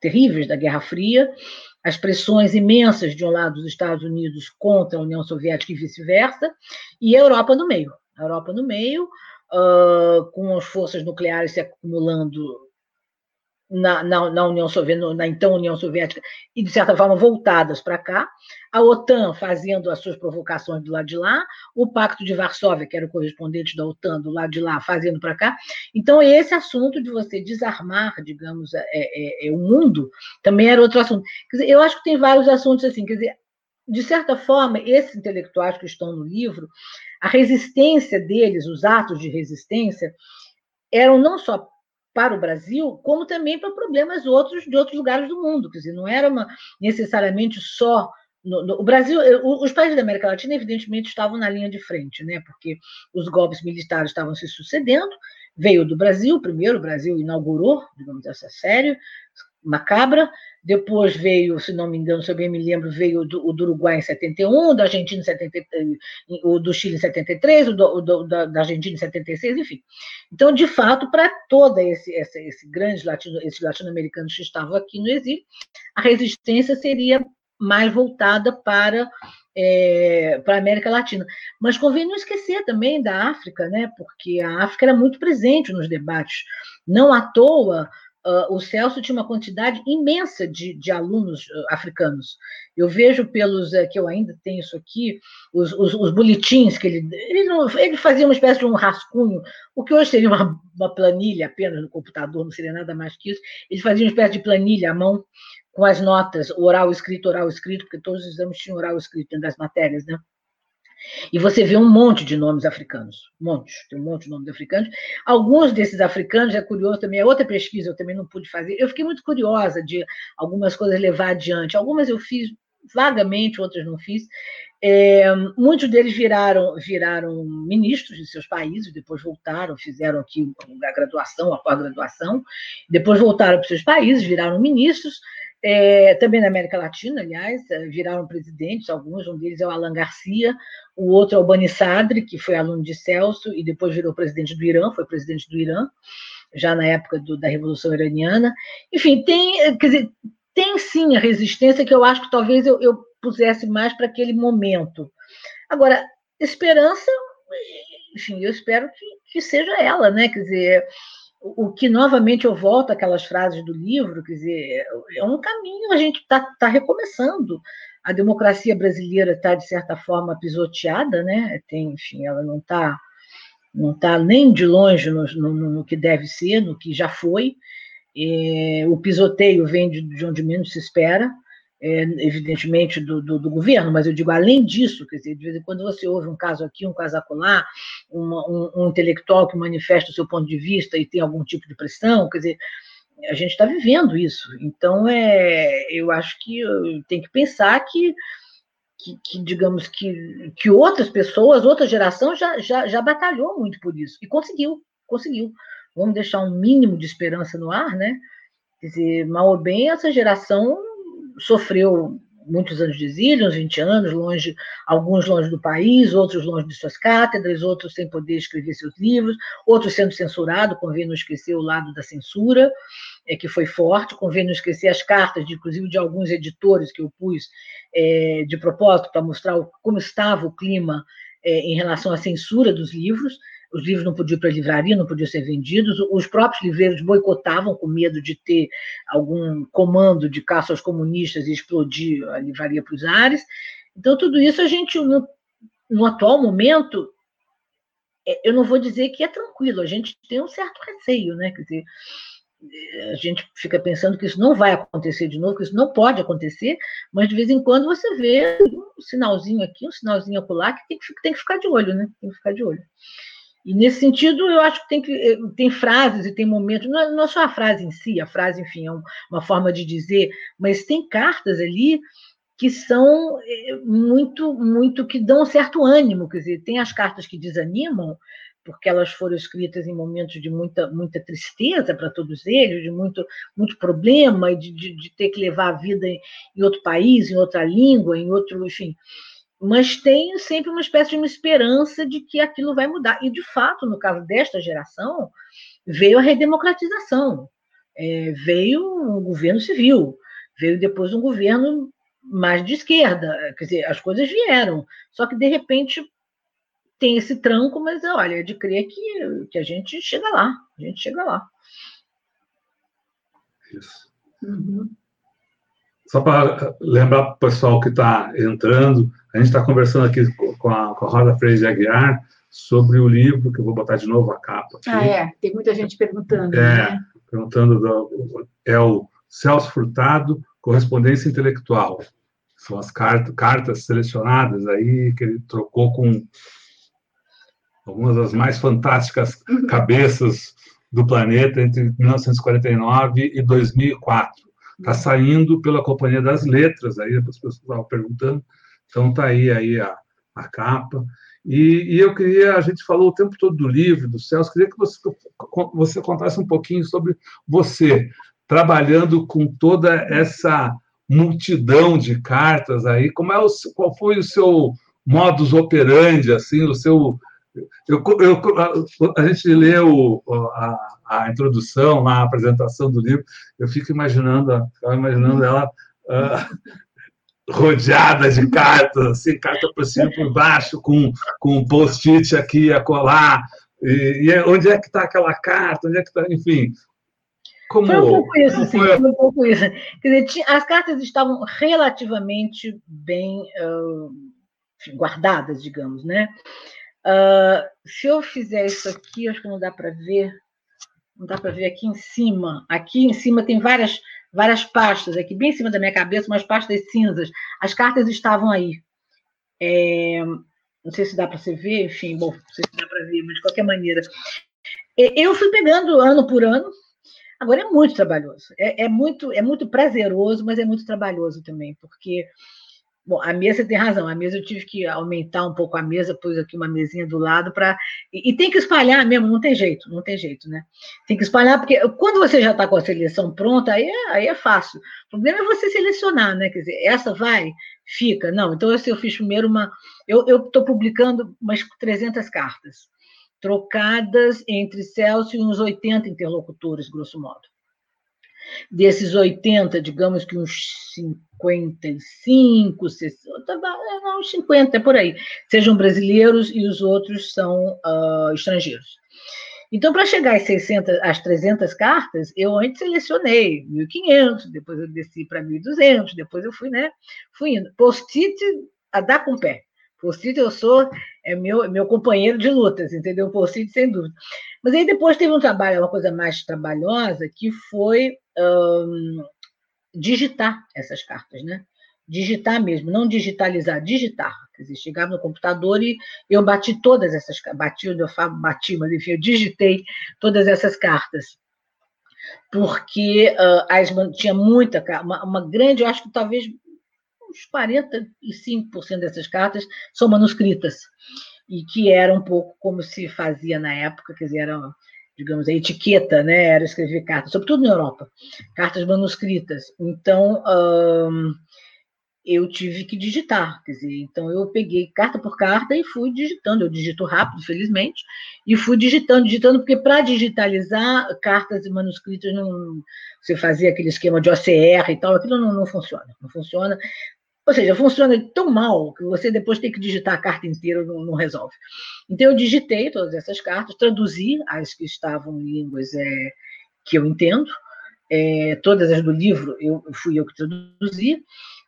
terríveis da Guerra Fria, as pressões imensas de um lado dos Estados Unidos contra a União Soviética e vice-versa, e a Europa no meio. A Europa no meio, uh, com as forças nucleares se acumulando na, na, na, União Soviética, na então União Soviética, e de certa forma voltadas para cá, a OTAN fazendo as suas provocações do lado de lá, o Pacto de Varsóvia, que era o correspondente da OTAN do lado de lá, fazendo para cá. Então, esse assunto de você desarmar, digamos, é, é, é, o mundo, também era outro assunto. Quer dizer, eu acho que tem vários assuntos assim, quer dizer, de certa forma, esses intelectuais que estão no livro, a resistência deles, os atos de resistência, eram não só para o Brasil, como também para problemas outros de outros lugares do mundo. Quer dizer, não era uma, necessariamente só. No, no, o Brasil, os países da América Latina, evidentemente, estavam na linha de frente, né? porque os golpes militares estavam se sucedendo. Veio do Brasil, primeiro, o Brasil inaugurou, digamos essa série macabra, depois veio, se não me engano, se eu bem me lembro, veio do, o do Uruguai em 71, da Argentina em 73, o do Chile em 73, o, do, o do, da, da, Argentina em 76, enfim. Então, de fato, para toda esse, esse, esse grande latino, esses latino-americanos que estavam aqui no exílio, a resistência seria mais voltada para é, para a América Latina. Mas convém não esquecer também da África, né? porque a África era muito presente nos debates. Não à toa, uh, o Celso tinha uma quantidade imensa de, de alunos uh, africanos. Eu vejo pelos, uh, que eu ainda tenho isso aqui, os, os, os boletins que ele, ele, não, ele fazia uma espécie de um rascunho, o que hoje seria uma, uma planilha apenas no computador, não seria nada mais que isso, ele fazia uma espécie de planilha à mão, com as notas, oral, escrito, oral, escrito, porque todos os exames tinham oral, escrito dentro das matérias, né? E você vê um monte de nomes africanos, um monte, tem um monte de nomes africanos. Alguns desses africanos, é curioso também, é outra pesquisa, eu também não pude fazer. Eu fiquei muito curiosa de algumas coisas levar adiante. Algumas eu fiz vagamente, outras não fiz. É, muitos deles viraram, viraram ministros de seus países, depois voltaram, fizeram aqui a graduação, a pós-graduação, depois voltaram para seus países, viraram ministros, é, também na América Latina, aliás, é, viraram presidentes, alguns, um deles é o Alan Garcia, o outro é o Bani Sadri, que foi aluno de Celso e depois virou presidente do Irã, foi presidente do Irã, já na época do, da Revolução Iraniana. Enfim, tem, quer dizer, tem sim a resistência que eu acho que talvez eu, eu pusesse mais para aquele momento. Agora, esperança, enfim, eu espero que, que seja ela, né? Quer dizer, o que novamente eu volto àquelas frases do livro, quer dizer, é um caminho, a gente está tá recomeçando. A democracia brasileira está, de certa forma, pisoteada, né? Tem, enfim, ela não está não tá nem de longe no, no, no, que deve ser, no que já foi. E, o pisoteio vem de, de onde menos se espera é, evidentemente, do, do, do, governo, mas eu digo, além disso, quer dizer, de vez em quando você ouve um caso aqui, um caso acolá, um, um intelectual que manifesta o seu ponto de vista e tem algum tipo de pressão, quer dizer, a gente está vivendo isso. Então, é, eu acho que tem que pensar que, que, que, digamos, que, que outras pessoas, outra geração já, já, já batalhou muito por isso e conseguiu, conseguiu. Vamos deixar um mínimo de esperança no ar, né? Quer dizer, mal ou bem, essa geração sofreu muitos anos de exílio, uns 20 anos, longe, alguns longe do país, outros longe de suas cátedras, outros sem poder escrever seus livros, outros sendo censurados, convém não esquecer o lado da censura, é, que foi forte, convém não esquecer as cartas, de, inclusive de alguns editores que eu pus é, de propósito para mostrar o, como estava o clima é, em relação à censura dos livros, os livros não podiam ir para a livraria, não podiam ser vendidos, os próprios livreiros boicotavam com medo de ter algum comando de caça aos comunistas e explodir a livraria para os ares. Então, tudo isso a gente, no, no atual momento, é, eu não vou dizer que é tranquilo, a gente tem um certo receio, né? Quer dizer, a gente fica pensando que isso não vai acontecer de novo, que isso não pode acontecer, mas de vez em quando você vê um sinalzinho aqui, um sinalzinho acolá, que tem que, tem que ficar de olho, né? Tem que ficar de olho. E nesse sentido, eu acho que tem, que, eh, tem frases e tem momentos, não é, não é só a frase em si, a frase, enfim, é uma forma de dizer, mas tem cartas ali que são eh, muito, muito, que dão um certo ânimo, quer dizer, tem as cartas que desanimam, porque elas foram escritas em momentos de muita, muita tristeza para todos eles, de muito, muito problema, de, de, de ter que levar a vida em, em outro país, em outra língua, em outro, enfim. Mas tem sempre uma espécie de uma esperança de que aquilo vai mudar. E, de fato, no caso desta geração, veio a redemocratização, é, veio um governo civil, veio depois um governo mais de esquerda, quer dizer, as coisas vieram, só que de repente tem esse tranco, mas olha, é de crer que, que a gente chega lá, a gente chega lá. Isso. Uhum. Só para lembrar para o pessoal que está entrando, a gente está conversando aqui com a, com a Rosa Freire de Aguiar sobre o livro, que eu vou botar de novo a capa. Aqui. Ah, é, tem muita gente perguntando. É, né? perguntando, do, é o Celso Furtado, Correspondência Intelectual. São as cartas, cartas selecionadas aí que ele trocou com algumas das mais fantásticas uhum. cabeças do planeta entre 1949 e 2004. Está saindo pela Companhia das Letras, aí as pessoas estavam perguntando, então está aí, aí a, a capa. E, e, eu queria, a gente falou o tempo todo do livro, do Celso, queria que você, você contasse um pouquinho sobre você, trabalhando com toda essa multidão de cartas aí, como é o, qual foi o seu modus operandi, assim, o seu eu, eu, a gente lê o, a, a, introdução, a apresentação do livro, eu fico imaginando, imaginando ela uh, rodeada de cartas, assim, carta por cima e por baixo, com, com um post-it aqui a colar. E, e, é, onde é que está aquela carta? Onde é que está? Enfim. Como, foi um pouco isso, sim, foi... um pouco isso. Quer dizer, as cartas estavam relativamente bem uh, guardadas, digamos, né? Uh, se eu fizer isso aqui, acho que não dá para ver. Não dá para ver aqui em cima. Aqui em cima tem várias, várias pastas, aqui bem em cima da minha cabeça, umas pastas cinzas. As cartas estavam aí. É, não sei se dá para você ver, enfim, bom, não sei se dá para ver, mas de qualquer maneira. Eu fui pegando ano por ano. Agora é muito trabalhoso. É, é muito, é muito prazeroso, mas é muito trabalhoso também, porque Bom, a mesa tem razão. A mesa eu tive que aumentar um pouco a mesa, pus aqui uma mesinha do lado para. E, e, tem que espalhar mesmo, não tem jeito, não tem jeito, né? Tem que espalhar, porque quando você já está com a seleção pronta, aí é, aí é fácil. O problema é você selecionar, né? Quer dizer, essa vai, fica. Não, então eu fiz primeiro uma. Eu estou publicando umas 300 cartas, trocadas entre Celso e uns 80 interlocutores, grosso modo. Desses 80, digamos que uns 55, 60, não, uns 50, é por aí, sejam brasileiros e os outros são uh, estrangeiros. Então, para chegar às 600, às 300 cartas, eu antes selecionei 1.500, depois eu desci para 1.200, depois eu fui, né? Fui indo. Post-it a dar com o pé. Post-it eu sou, é meu, meu companheiro de lutas, entendeu? Post-it sem dúvida. Mas aí depois teve um trabalho, uma coisa mais trabalhosa, que foi um, digitar essas cartas, né? Digitar mesmo, não digitalizar, digitar. Quer dizer, chegava no computador e eu bati todas essas bati, eu falo bati, mas enfim, eu digitei todas essas cartas. Porque uh, as, tinha muita, uma, uma grande, eu acho que talvez uns 45% dessas cartas são manuscritas, e que era um pouco como se fazia na época, quer dizer, era, digamos, a etiqueta, né, era escrever cartas, sobretudo na Europa, cartas manuscritas. Então, hum, eu tive que digitar, quer dizer, então eu peguei carta por carta e fui digitando, eu digito rápido, felizmente, e fui digitando, digitando, porque para digitalizar cartas e manuscritos não você fazia aquele esquema de OCR e tal, aquilo não, não funciona, não funciona. Ou seja, funciona tão mal que você depois tem que digitar a carta inteira, não, não resolve. Então, eu digitei todas essas cartas, traduzi as que estavam em línguas é, que eu entendo, é, todas as do livro eu fui eu que traduzi,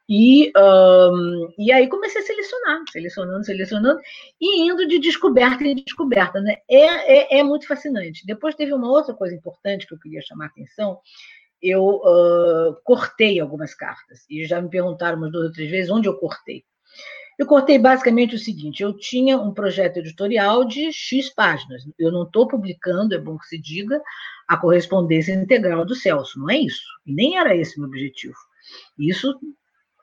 E, um, e aí comecei a selecionar, selecionando, selecionando, e indo de descoberta em descoberta. Né? É, é, é muito fascinante. Depois teve uma outra coisa importante que eu queria chamar a atenção. Eu uh, cortei algumas cartas, e já me perguntaram umas duas ou três vezes onde eu cortei. Eu cortei basicamente o seguinte: eu tinha um projeto editorial de X páginas. Eu não estou publicando, é bom que se diga, a correspondência integral do Celso, não é isso. E nem era esse meu objetivo. Isso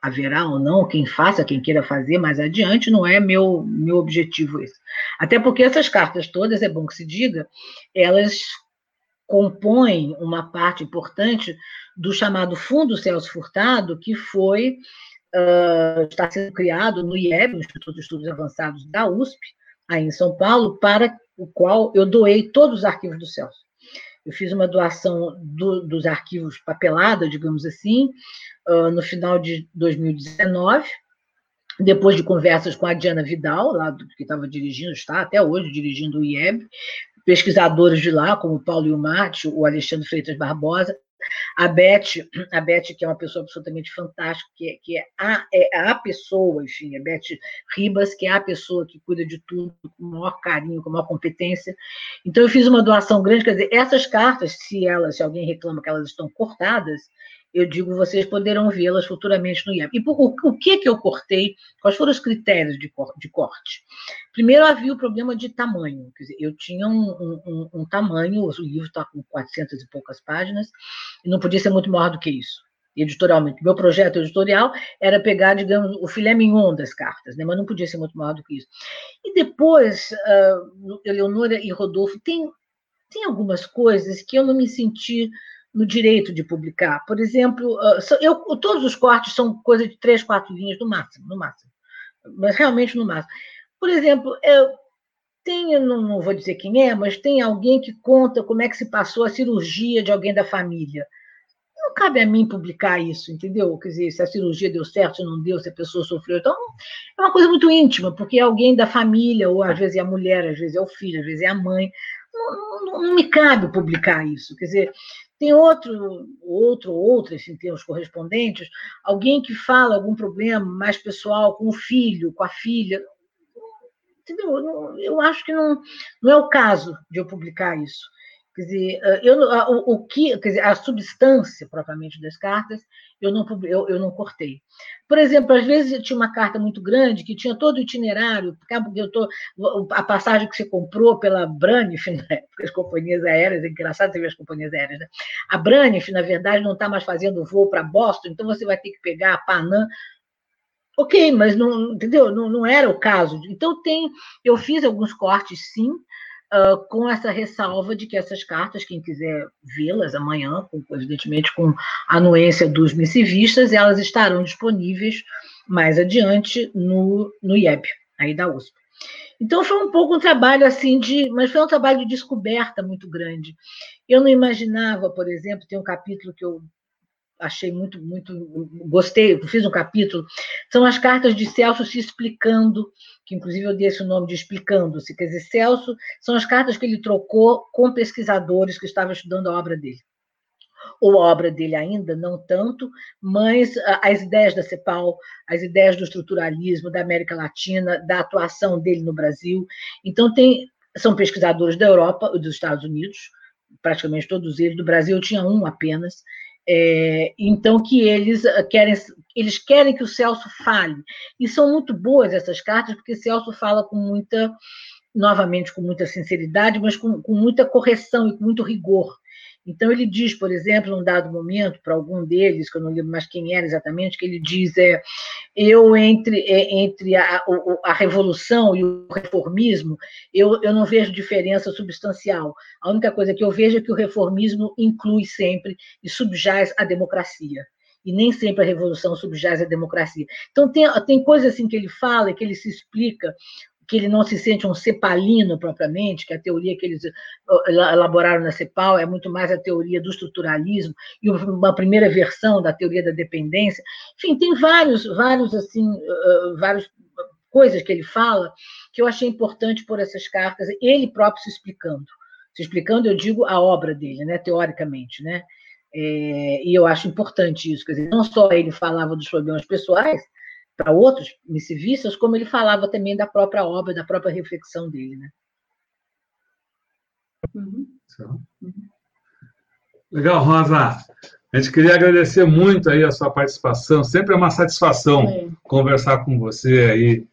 haverá ou não quem faça, quem queira fazer mais adiante, não é meu, meu objetivo esse. Até porque essas cartas todas, é bom que se diga, elas compõem uma parte importante do chamado Fundo Celso Furtado, que foi uh, está sendo criado no IEB, Instituto de Estudos Avançados da USP, aí em São Paulo, para o qual eu doei todos os arquivos do Celso. Eu fiz uma doação do, dos arquivos papelada, digamos assim, uh, no final de 2019, depois de conversas com a Diana Vidal, lá do, que estava dirigindo, está até hoje dirigindo o IEB, pesquisadores de lá, como o Paulo Ilmarte, o Alexandre Freitas Barbosa, a Beth, a Beth, que é uma pessoa absolutamente fantástica, que é, que é, a, é a pessoa, enfim, a Beth Ribas, que é a pessoa que cuida de tudo com o maior carinho, com a maior competência. Então, eu fiz uma doação grande, quer dizer, essas cartas, se elas, se alguém reclama que elas estão cortadas, eu digo, vocês poderão vê-las futuramente no IEP. E por, o, o, que que eu cortei? Quais foram os critérios de, de corte? Primeiro, havia o problema de tamanho. Quer dizer, eu tinha um, um, um tamanho, o livro está com 400 e poucas páginas, e não podia ser muito maior do que isso editorialmente. Meu projeto editorial era pegar, digamos, o filé mignon das cartas, né? mas não podia ser muito maior do que isso. E depois, uh, Eleonora e Rodolfo, tem, tem algumas coisas que eu não me senti no direito de publicar. Por exemplo, ah, eu, todos os cortes são coisa de três, quatro linhas no máximo, no máximo. Mas realmente no máximo. Por exemplo, eu tenho, não, não vou dizer quem é, mas tem alguém que conta como é que se passou a cirurgia de alguém da família. Não cabe a mim publicar isso, entendeu? Quer dizer, se a cirurgia deu certo, se não deu, se a pessoa sofreu. Então, é uma coisa muito íntima, porque é alguém da família, ou às vezes é a mulher, às vezes é o filho, às vezes é a mãe. Não, não, não me cabe publicar isso. Quer dizer, tem outro, outro, outra, assim, tem os correspondentes, alguém que fala algum problema mais pessoal com o filho, com a filha. Entendeu? Eu acho que não, não é o caso de eu publicar isso. Quer dizer, eu, o, o que, quer dizer, a substância propriamente das cartas, eu não, eu, eu não cortei. Por exemplo, às vezes tinha uma carta muito grande que tinha todo o itinerário, porque eu tô, a passagem que você comprou pela Braniff, na época, as companhias aéreas, é engraçado você ver as companhias aéreas, né? A Braniff, na verdade, não está mais fazendo voo para Boston, então você vai ter que pegar a Panam Ok, mas não, entendeu? Não, não era o caso. Então tem, eu fiz alguns cortes, sim, uh, com essa ressalva de que essas cartas, quem quiser vê-las amanhã, evidentemente com anuência dos missivistas, elas estarão disponíveis mais adiante no, no IEB, aí da USP. Então foi um pouco um trabalho assim de, mas foi um trabalho de descoberta muito grande. Eu não imaginava, por exemplo, tem um capítulo que eu achei muito, muito, gostei, fiz um capítulo, são as cartas de Celso se explicando, que inclusive eu dei esse nome de explicando-se, quer dizer, Celso, são as cartas que ele trocou com pesquisadores que estavam estudando a obra dele. Ou a obra dele ainda, não tanto, mas as ideias da CEPAL, as ideias do estruturalismo, da América Latina, da atuação dele no Brasil. Então, tem, são pesquisadores da Europa e dos Estados Unidos, praticamente todos eles, do Brasil tinha um apenas, é, então que eles ah, querem eles querem que o Celso fale. E são muito boas essas cartas porque Celso fala com muita novamente com muita sinceridade mas com, com muita correção e com muito rigor então, ele diz, por exemplo, num dado momento, para algum deles, que eu não lembro mais quem era exatamente, que ele diz: é, eu, entre, é, entre a, a, revolução e o reformismo, eu, eu não vejo diferença substancial. A única coisa que eu vejo é que o reformismo inclui sempre e subjaz a democracia e nem sempre a revolução subjaz a democracia. Então, tem, tem coisas assim que ele fala, que ele se explica, que ele não se sente um cepalino propriamente, que a teoria que eles elaboraram na CEPAL é muito mais a teoria do estruturalismo e uma primeira versão da teoria da dependência. Enfim, tem vários, vários assim, várias coisas que ele fala que eu achei importante por essas cartas, ele próprio se explicando. Se explicando, eu digo a obra dele, né, teoricamente, né? É, e eu acho importante isso, quer dizer, não só ele falava dos problemas pessoais para outros missivistas, como ele falava também da própria obra, da própria reflexão dele, né? Uhum. Legal, Rosa. A gente queria agradecer muito aí a sua participação. Sempre é uma satisfação é. conversar com você aí,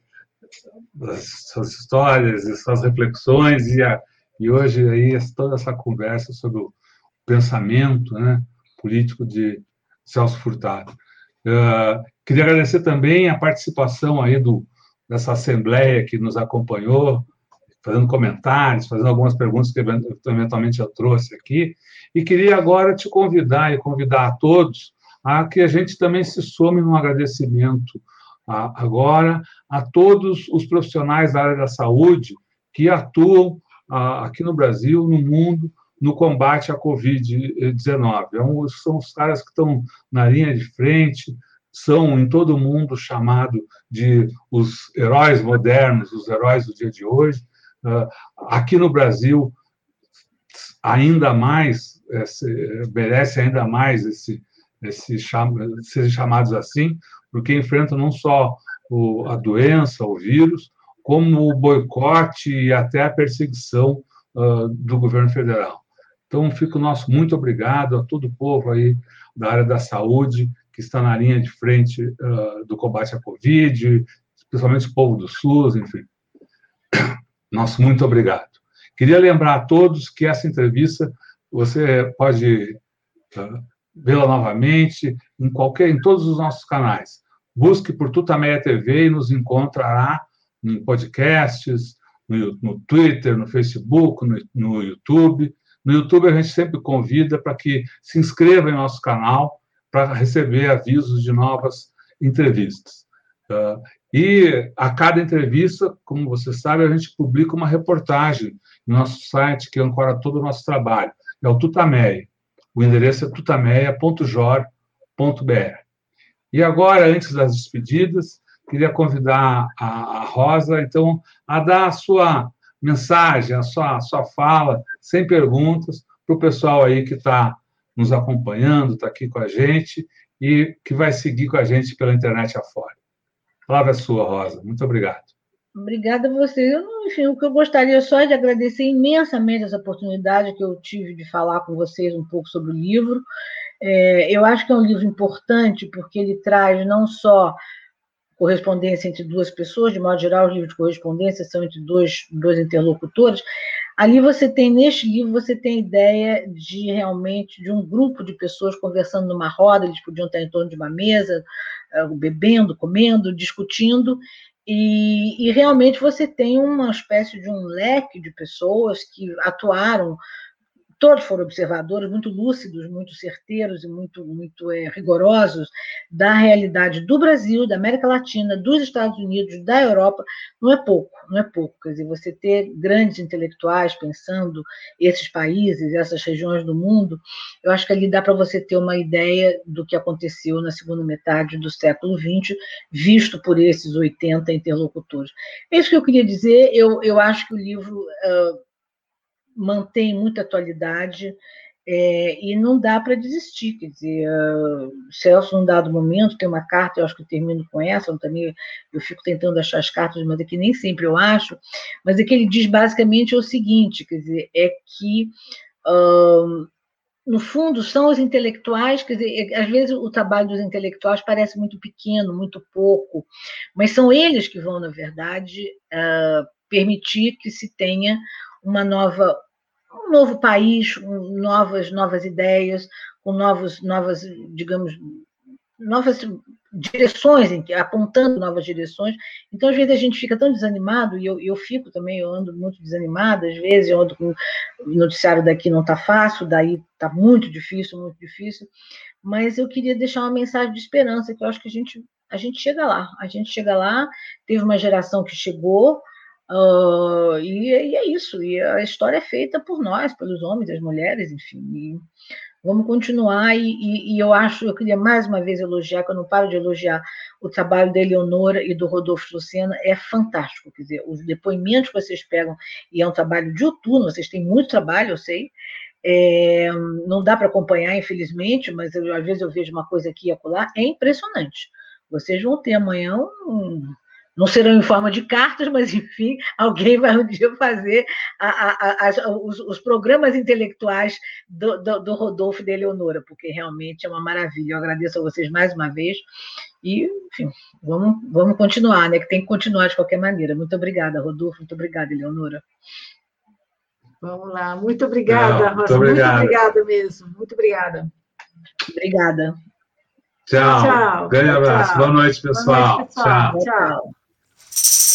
as suas histórias, as suas reflexões e, a, e hoje aí toda essa conversa sobre o pensamento, né? político de Celso Furtado. Uh, queria agradecer também a participação aí do, dessa assembleia que nos acompanhou, fazendo comentários, fazendo algumas perguntas que eventualmente eu trouxe aqui, e queria agora te convidar e convidar a todos a que a gente também se some num agradecimento a, agora a todos os profissionais da área da saúde que atuam a, aqui no Brasil, no mundo, no combate à Covid-19. É são os caras que estão na linha de frente, são em todo o mundo chamados de os heróis modernos, os heróis do dia de hoje. Ah, aqui no Brasil, ainda mais, merece ainda mais esse, esse serem chamados assim, porque enfrentam não só a doença, o vírus, como o boicote e até a perseguição ah, do governo federal. Então, fica o nosso muito obrigado a todo o povo aí da área da saúde que está na linha de frente uh, do combate à Covid, especialmente o povo do SUS, enfim. Nosso muito obrigado. Queria lembrar a todos que essa entrevista você pode uh, vê-la novamente em qualquer, em todos os nossos canais. Busque por Tutameia TV e nos encontrará em podcasts, no, no Twitter, no Facebook, no, no YouTube no YouTube, a gente sempre convida para que se inscreva em nosso canal para receber avisos de novas entrevistas. Uh, e a cada entrevista, como você sabe, a gente publica uma reportagem no nosso site que ancora todo o nosso trabalho. É o Tutameia. O endereço é tutameia.jor.br. E agora, antes das despedidas, queria convidar a, a Rosa, então, a dar a sua mensagem, a sua, a sua fala, sem perguntas, para o pessoal aí que está nos acompanhando, está aqui com a gente e que vai seguir com a gente pela internet afora. A palavra é sua, Rosa. Muito obrigado. Obrigada a você. Eu, enfim, o que eu gostaria só é de agradecer imensamente essa oportunidade que eu tive de falar com vocês um pouco sobre o livro. É, eu acho que é um livro importante porque ele traz não só correspondência entre duas pessoas, de modo geral, os livros de correspondência são entre dois, dois interlocutores. Ali você tem, neste livro, você tem ideia de realmente de um grupo de pessoas conversando numa roda, eles podiam estar em torno de uma mesa, eh, bebendo, comendo, discutindo, e, e realmente você tem uma espécie de um leque de pessoas que atuaram todos foram observadores muito lúcidos, muito certeiros e muito, muito é, rigorosos da realidade do Brasil, da América Latina, dos Estados Unidos, da Europa, não é pouco, não é pouco. Quer dizer, você ter grandes intelectuais pensando esses países, essas regiões do mundo, eu acho que ali dá para você ter uma ideia do que aconteceu na segunda metade do século XX, visto por esses 80 interlocutores. É isso que eu queria dizer. Eu, eu acho que o livro. Uh, mantém muita atualidade é, e não dá para desistir. Quer dizer, uh, Celso, num dado momento, tem uma carta, eu acho que eu termino com essa, eu, também, eu fico tentando achar as cartas, mas aqui nem sempre eu acho, mas é que ele diz basicamente o seguinte: quer dizer, é que. Uh, no fundo, são os intelectuais, quer dizer, às vezes o trabalho dos intelectuais parece muito pequeno, muito pouco, mas são eles que vão, na verdade, uh, permitir que se tenha uma nova, um novo país, novas, novas ideias, com novos, novas, digamos, novas direções, apontando novas direções. Então, às vezes, a gente fica tão desanimado, e eu, eu fico também, eu ando muito desanimada, às vezes, eu ando com o noticiário daqui não está fácil, daí está muito difícil, muito difícil, mas eu queria deixar uma mensagem de esperança, que eu acho que a gente, a gente chega lá, a gente chega lá, teve uma geração que chegou, Uh, e, e, é isso, e a história é feita por nós, pelos homens, as mulheres, enfim. vamos continuar, e, e, e, eu acho, eu queria mais uma vez elogiar, que eu não paro de elogiar o trabalho da Eleonora e do Rodolfo Lucena, é fantástico, quer dizer, os depoimentos que vocês pegam, e é um trabalho diuturno, vocês têm muito trabalho, eu sei, É, não dá para acompanhar, infelizmente, mas eu, às vezes eu vejo uma coisa aqui e acolá, é impressionante. Vocês vão ter amanhã um, não serão em forma de cartas, mas, enfim, alguém vai um dia fazer a, a, a, os, os, programas intelectuais do, do, do, Rodolfo e da Eleonora, porque realmente é uma maravilha. Eu agradeço a vocês mais uma vez e, enfim, vamos, vamos continuar, né? Que tem que continuar de qualquer maneira. Muito obrigada, Rodolfo, muito obrigada, Eleonora. Vamos lá, muito obrigada, Não, Rosa, muito, muito obrigada mesmo, muito obrigada. Obrigada. Tchau. Tchau. Grande abraço. Boa noite, pessoal. Boa noite, pessoal. Tchau. tchau. you